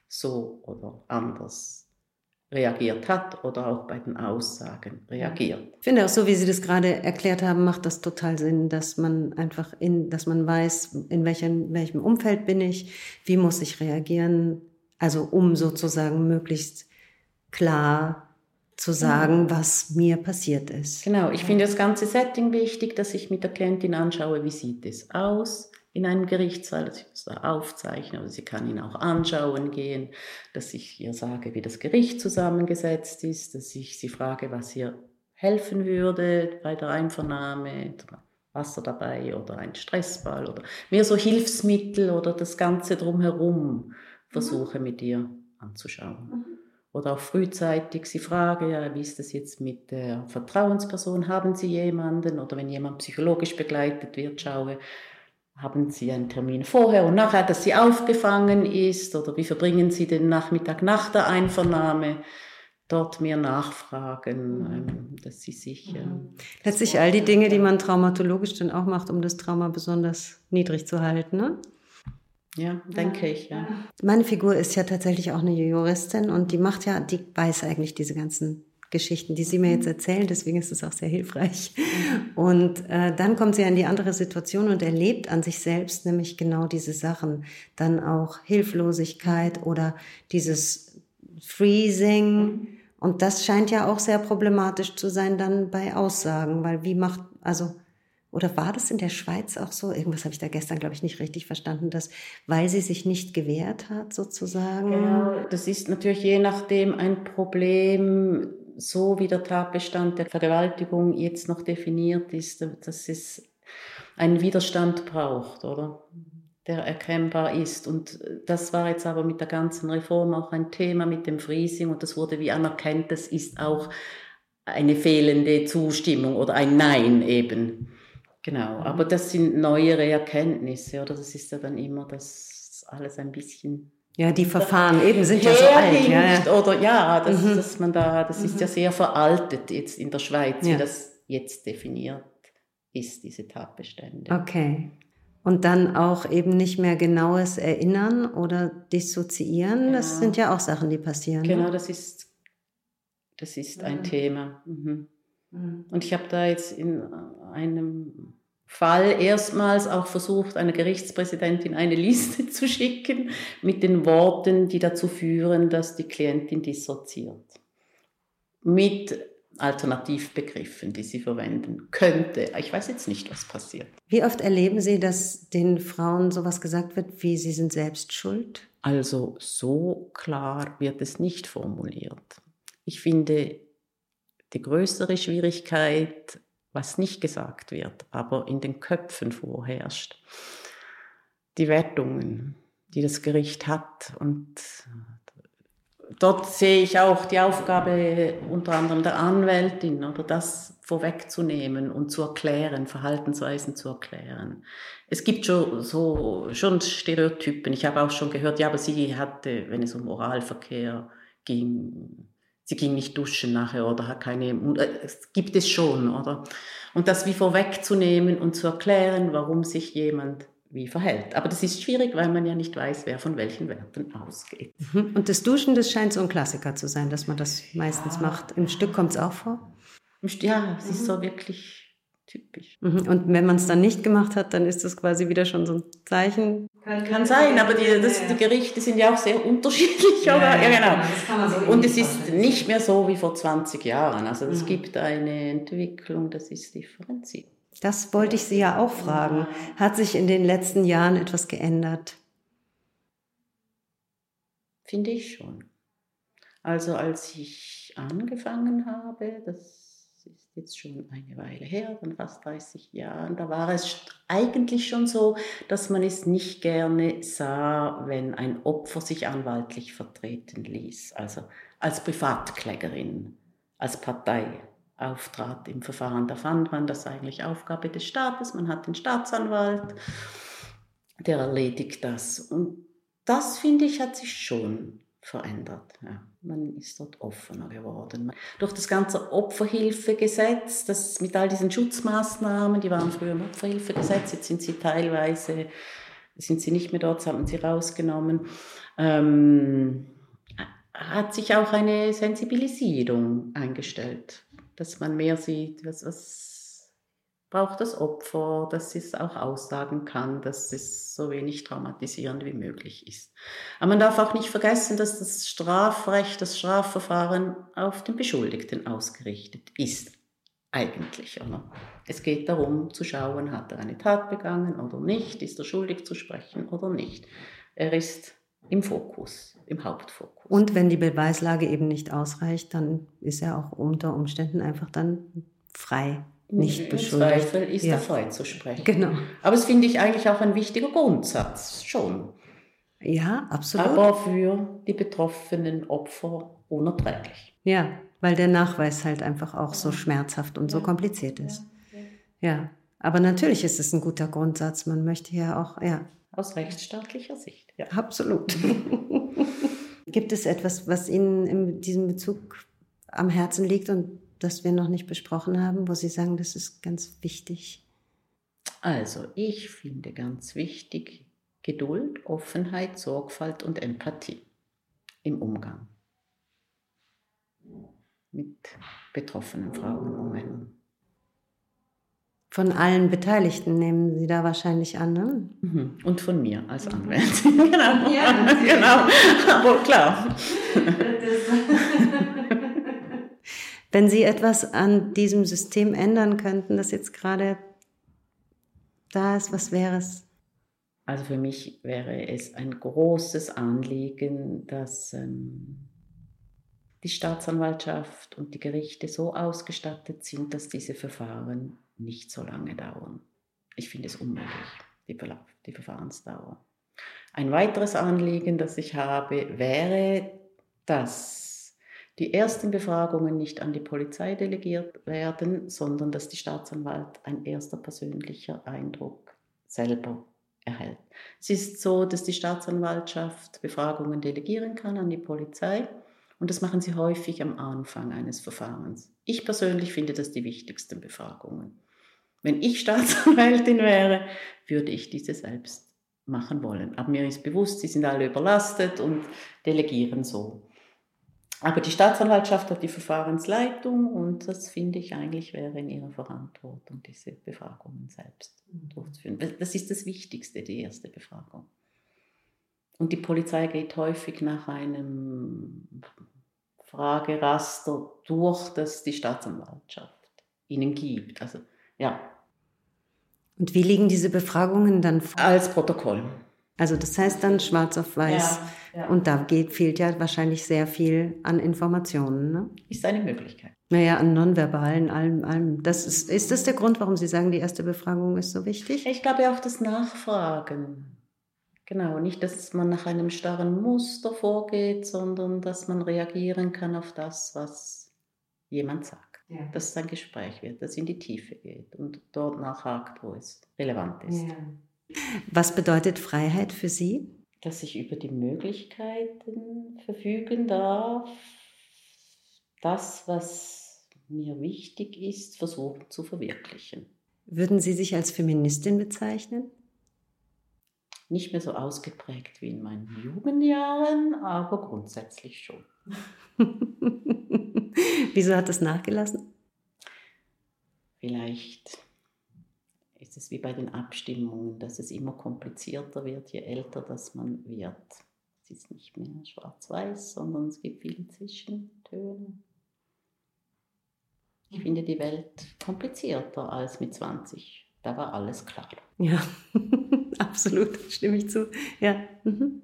so oder anders reagiert hat oder auch bei den Aussagen reagiert. Ich finde auch so, wie Sie das gerade erklärt haben, macht das total Sinn, dass man einfach in, dass man weiß, in welchem, welchem Umfeld bin ich, wie muss ich reagieren, also um sozusagen möglichst klar zu sagen, was mir passiert ist. Genau, ich finde das ganze Setting wichtig, dass ich mit der Klientin anschaue, wie sieht es aus, in einem Gerichtssaal, dass ich das da aufzeichne, oder sie kann ihn auch anschauen gehen, dass ich ihr sage, wie das Gericht zusammengesetzt ist, dass ich sie frage, was ihr helfen würde bei der Einvernahme, Wasser dabei oder ein Stressball oder mehr so Hilfsmittel oder das Ganze drumherum versuche mit ihr anzuschauen. Mhm. Oder auch frühzeitig sie frage, ja, wie ist das jetzt mit der Vertrauensperson? Haben Sie jemanden? Oder wenn jemand psychologisch begleitet wird, schaue, haben Sie einen Termin vorher und nachher, dass sie aufgefangen ist? Oder wie verbringen Sie den Nachmittag nach der Einvernahme? Dort mehr nachfragen, dass sie sich. Ähm, Letztlich all die Dinge, die man traumatologisch dann auch macht, um das Trauma besonders niedrig zu halten, ne? Ja, denke ja. ich, ja. Meine Figur ist ja tatsächlich auch eine Juristin und die macht ja, die weiß eigentlich diese ganzen Geschichten, die Sie mir jetzt erzählen, deswegen ist es auch sehr hilfreich. Und äh, dann kommt sie in die andere Situation und erlebt an sich selbst nämlich genau diese Sachen. Dann auch Hilflosigkeit oder dieses Freezing. Und das scheint ja auch sehr problematisch zu sein dann bei Aussagen, weil wie macht, also oder war das in der Schweiz auch so? Irgendwas habe ich da gestern, glaube ich, nicht richtig verstanden, dass, weil sie sich nicht gewehrt hat, sozusagen. Genau, das ist natürlich je nachdem ein Problem, so wie der Tatbestand der Vergewaltigung jetzt noch definiert ist, dass es einen Widerstand braucht, oder? Der erkennbar ist. Und das war jetzt aber mit der ganzen Reform auch ein Thema mit dem Freezing und das wurde wie anerkannt, das ist auch eine fehlende Zustimmung oder ein Nein eben. Genau, aber das sind neuere Erkenntnisse, oder? Das ist ja dann immer das alles ein bisschen ja, die Verfahren eben sind ja so alt. Ja, ja. Oder ja, das, mhm. dass man da, das mhm. ist ja mhm. sehr veraltet jetzt in der Schweiz, ja. wie das jetzt definiert ist, diese Tatbestände. Okay. Und dann auch eben nicht mehr genaues Erinnern oder Dissoziieren, ja. das sind ja auch Sachen, die passieren. Ne? Genau, ne? das ist, das ist ein Thema. Mhm. mhm. Und ich habe da jetzt in einem Fall erstmals auch versucht, einer Gerichtspräsidentin eine Liste zu schicken mit den Worten, die dazu führen, dass die Klientin dissoziiert. Mit Alternativbegriffen, die sie verwenden könnte. Ich weiß jetzt nicht, was passiert. Wie oft erleben Sie, dass den Frauen sowas gesagt wird, wie sie sind selbst schuld? Also so klar wird es nicht formuliert. Ich finde, die größere Schwierigkeit was nicht gesagt wird, aber in den Köpfen vorherrscht. Die Wertungen, die das Gericht hat. Und dort sehe ich auch die Aufgabe unter anderem der Anwältin, oder das vorwegzunehmen und zu erklären, Verhaltensweisen zu erklären. Es gibt schon so schon Stereotypen. Ich habe auch schon gehört, ja, aber sie hatte, wenn es um Moralverkehr ging, sie ging nicht duschen nachher oder hat keine, äh, es gibt es schon, oder? Und das wie vorwegzunehmen und zu erklären, warum sich jemand wie verhält. Aber das ist schwierig, weil man ja nicht weiß, wer von welchen Werten ausgeht. Mhm. Und das Duschen, das scheint so ein Klassiker zu sein, dass man das meistens ja. macht. Im Stück kommt es auch vor? Ja, es ist so wirklich typisch. Mhm. Und wenn man es dann nicht gemacht hat, dann ist das quasi wieder schon so ein Zeichen. Kann, kann sein, aber die, das, die, Gerichte sind ja auch sehr unterschiedlich. Ja, oder? ja, genau. So und es ist nicht mehr so wie vor 20 Jahren. Also es mhm. gibt eine Entwicklung, das ist differenziert. Das wollte ich Sie ja auch fragen. Hat sich in den letzten Jahren etwas geändert? Finde ich schon. Also als ich angefangen habe, das jetzt schon eine Weile her, dann fast 30 Jahren, da war es eigentlich schon so, dass man es nicht gerne sah, wenn ein Opfer sich anwaltlich vertreten ließ, also als Privatklägerin, als Partei auftrat im Verfahren. Da fand man das eigentlich Aufgabe des Staates, man hat den Staatsanwalt, der erledigt das. Und das, finde ich, hat sich schon verändert. Ja. Man ist dort offener geworden. Durch das ganze Opferhilfegesetz, das mit all diesen Schutzmaßnahmen, die waren früher im Opferhilfegesetz, jetzt sind sie teilweise, sind sie nicht mehr dort, haben sie rausgenommen, ähm, hat sich auch eine Sensibilisierung eingestellt, dass man mehr sieht, was, was braucht das Opfer, dass es auch aussagen kann, dass es so wenig traumatisierend wie möglich ist. Aber man darf auch nicht vergessen, dass das Strafrecht, das Strafverfahren auf den Beschuldigten ausgerichtet ist. Eigentlich. Oder? Es geht darum zu schauen, hat er eine Tat begangen oder nicht, ist er schuldig zu sprechen oder nicht. Er ist im Fokus, im Hauptfokus. Und wenn die Beweislage eben nicht ausreicht, dann ist er auch unter Umständen einfach dann frei nicht beschuldigt. Im Zweifel ist ja. er sprechen. Genau. Aber es finde ich eigentlich auch ein wichtiger Grundsatz, schon. Ja, absolut. Aber für die betroffenen Opfer unerträglich. Ja, weil der Nachweis halt einfach auch so schmerzhaft und so kompliziert ist. Ja, aber natürlich ist es ein guter Grundsatz. Man möchte ja auch, ja. Aus rechtsstaatlicher Sicht, ja. Absolut. Gibt es etwas, was Ihnen in diesem Bezug am Herzen liegt und das wir noch nicht besprochen haben, wo Sie sagen, das ist ganz wichtig? Also, ich finde ganz wichtig Geduld, Offenheit, Sorgfalt und Empathie im Umgang. mit betroffenen Frauen und Männern. Von allen Beteiligten nehmen Sie da wahrscheinlich an, ne? Mhm. Und von mir als Anwältin, genau. Ja, genau. Aber klar. Wenn Sie etwas an diesem System ändern könnten, das jetzt gerade da ist, was wäre es? Also für mich wäre es ein großes Anliegen, dass ähm, die Staatsanwaltschaft und die Gerichte so ausgestattet sind, dass diese Verfahren nicht so lange dauern. Ich finde es unmöglich, die, die Verfahrensdauer. Ein weiteres Anliegen, das ich habe, wäre, dass die ersten Befragungen nicht an die Polizei delegiert werden, sondern dass die Staatsanwalt ein erster persönlicher Eindruck selber erhält. Es ist so, dass die Staatsanwaltschaft Befragungen delegieren kann an die Polizei und das machen sie häufig am Anfang eines Verfahrens. Ich persönlich finde das die wichtigsten Befragungen. Wenn ich Staatsanwältin wäre, würde ich diese selbst machen wollen. Aber mir ist bewusst, sie sind alle überlastet und delegieren so. Aber die Staatsanwaltschaft hat die Verfahrensleitung und das finde ich eigentlich wäre in ihrer Verantwortung, diese Befragungen selbst mhm. durchzuführen. Das ist das Wichtigste, die erste Befragung. Und die Polizei geht häufig nach einem Frageraster durch, das die Staatsanwaltschaft ihnen gibt. Also ja. Und wie liegen diese Befragungen dann vor? Als Protokoll. Also das heißt dann schwarz auf weiß. Ja, ja. Und da geht, fehlt ja wahrscheinlich sehr viel an Informationen. Ne? Ist eine Möglichkeit. Naja, an Nonverbalen, allem, allem. Das ist, ist das der Grund, warum Sie sagen, die erste Befragung ist so wichtig? Ich glaube auch das Nachfragen. Genau, nicht, dass man nach einem starren Muster vorgeht, sondern dass man reagieren kann auf das, was jemand sagt. Ja. Dass es ein Gespräch wird, das in die Tiefe geht und dort nachhakt, wo es relevant ist. Ja. Was bedeutet Freiheit für Sie? Dass ich über die Möglichkeiten verfügen darf, das, was mir wichtig ist, versuchen zu verwirklichen. Würden Sie sich als Feministin bezeichnen? Nicht mehr so ausgeprägt wie in meinen Jugendjahren, aber grundsätzlich schon. Wieso hat das nachgelassen? Vielleicht ist es wie bei den Abstimmungen, dass es immer komplizierter wird, je älter das man wird. Es ist nicht mehr schwarz-weiß, sondern es gibt viele Zwischentöne. Ich finde die Welt komplizierter als mit 20. Da war alles klar. Ja, absolut, stimme ich zu. Ja, mhm.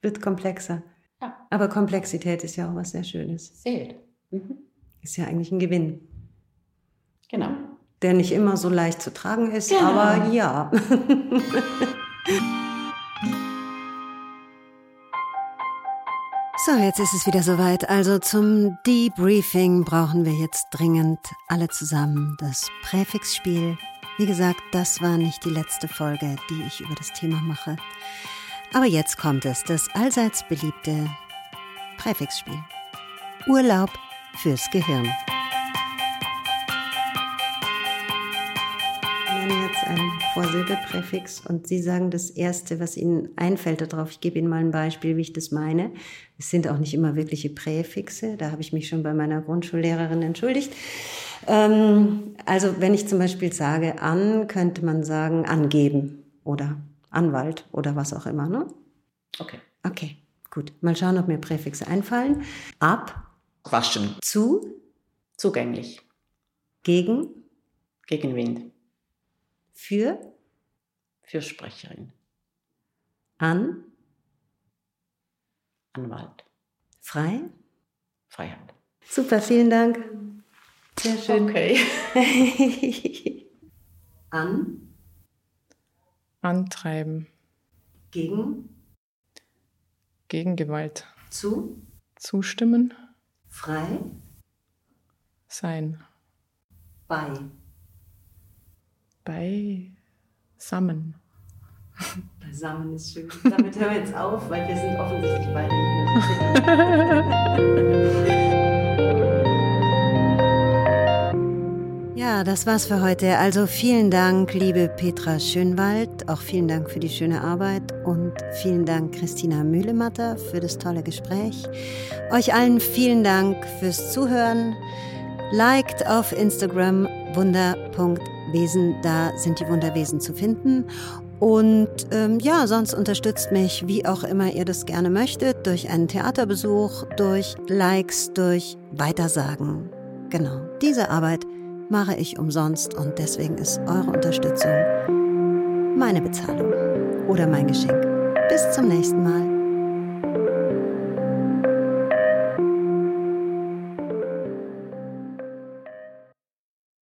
wird komplexer. Ja. Aber Komplexität ist ja auch was sehr Schönes. Sehr. Mhm. Ist ja eigentlich ein Gewinn. Genau. Der nicht immer so leicht zu tragen ist, genau. aber ja. So, jetzt ist es wieder soweit. Also zum Debriefing brauchen wir jetzt dringend alle zusammen das Präfixspiel. Wie gesagt, das war nicht die letzte Folge, die ich über das Thema mache. Aber jetzt kommt es, das allseits beliebte Präfixspiel. Urlaub fürs Gehirn. Nenne jetzt ein Vorsilbepräfix und Sie sagen das Erste, was Ihnen einfällt darauf. Ich gebe Ihnen mal ein Beispiel, wie ich das meine. Es sind auch nicht immer wirkliche Präfixe. Da habe ich mich schon bei meiner Grundschullehrerin entschuldigt. Ähm, also wenn ich zum Beispiel sage an, könnte man sagen angeben oder Anwalt oder was auch immer, ne? Okay. Okay, gut. Mal schauen, ob mir Präfixe einfallen. Ab. Waschen. Zu. Zugänglich. Gegen. Gegen Wind. Für. Fürsprecherin. An. Anwalt. Frei. Freiheit. Super, vielen Dank. Sehr schön. Okay. An antreiben. Gegen? Gegen Gewalt. Zu? Zustimmen. Frei? Sein. Bei? Bei Sammen. Beisammen ist schön. Damit hören wir jetzt auf, weil wir sind offensichtlich beide nicht. Ja, das war's für heute. Also vielen Dank, liebe Petra Schönwald. Auch vielen Dank für die schöne Arbeit und vielen Dank, Christina Mühlematter, für das tolle Gespräch. Euch allen vielen Dank fürs Zuhören. Liked auf Instagram wunder.wesen, da sind die Wunderwesen zu finden. Und ähm, ja, sonst unterstützt mich, wie auch immer ihr das gerne möchtet, durch einen Theaterbesuch, durch Likes, durch Weitersagen. Genau, diese Arbeit mache ich umsonst und deswegen ist eure Unterstützung meine Bezahlung oder mein Geschenk. Bis zum nächsten Mal.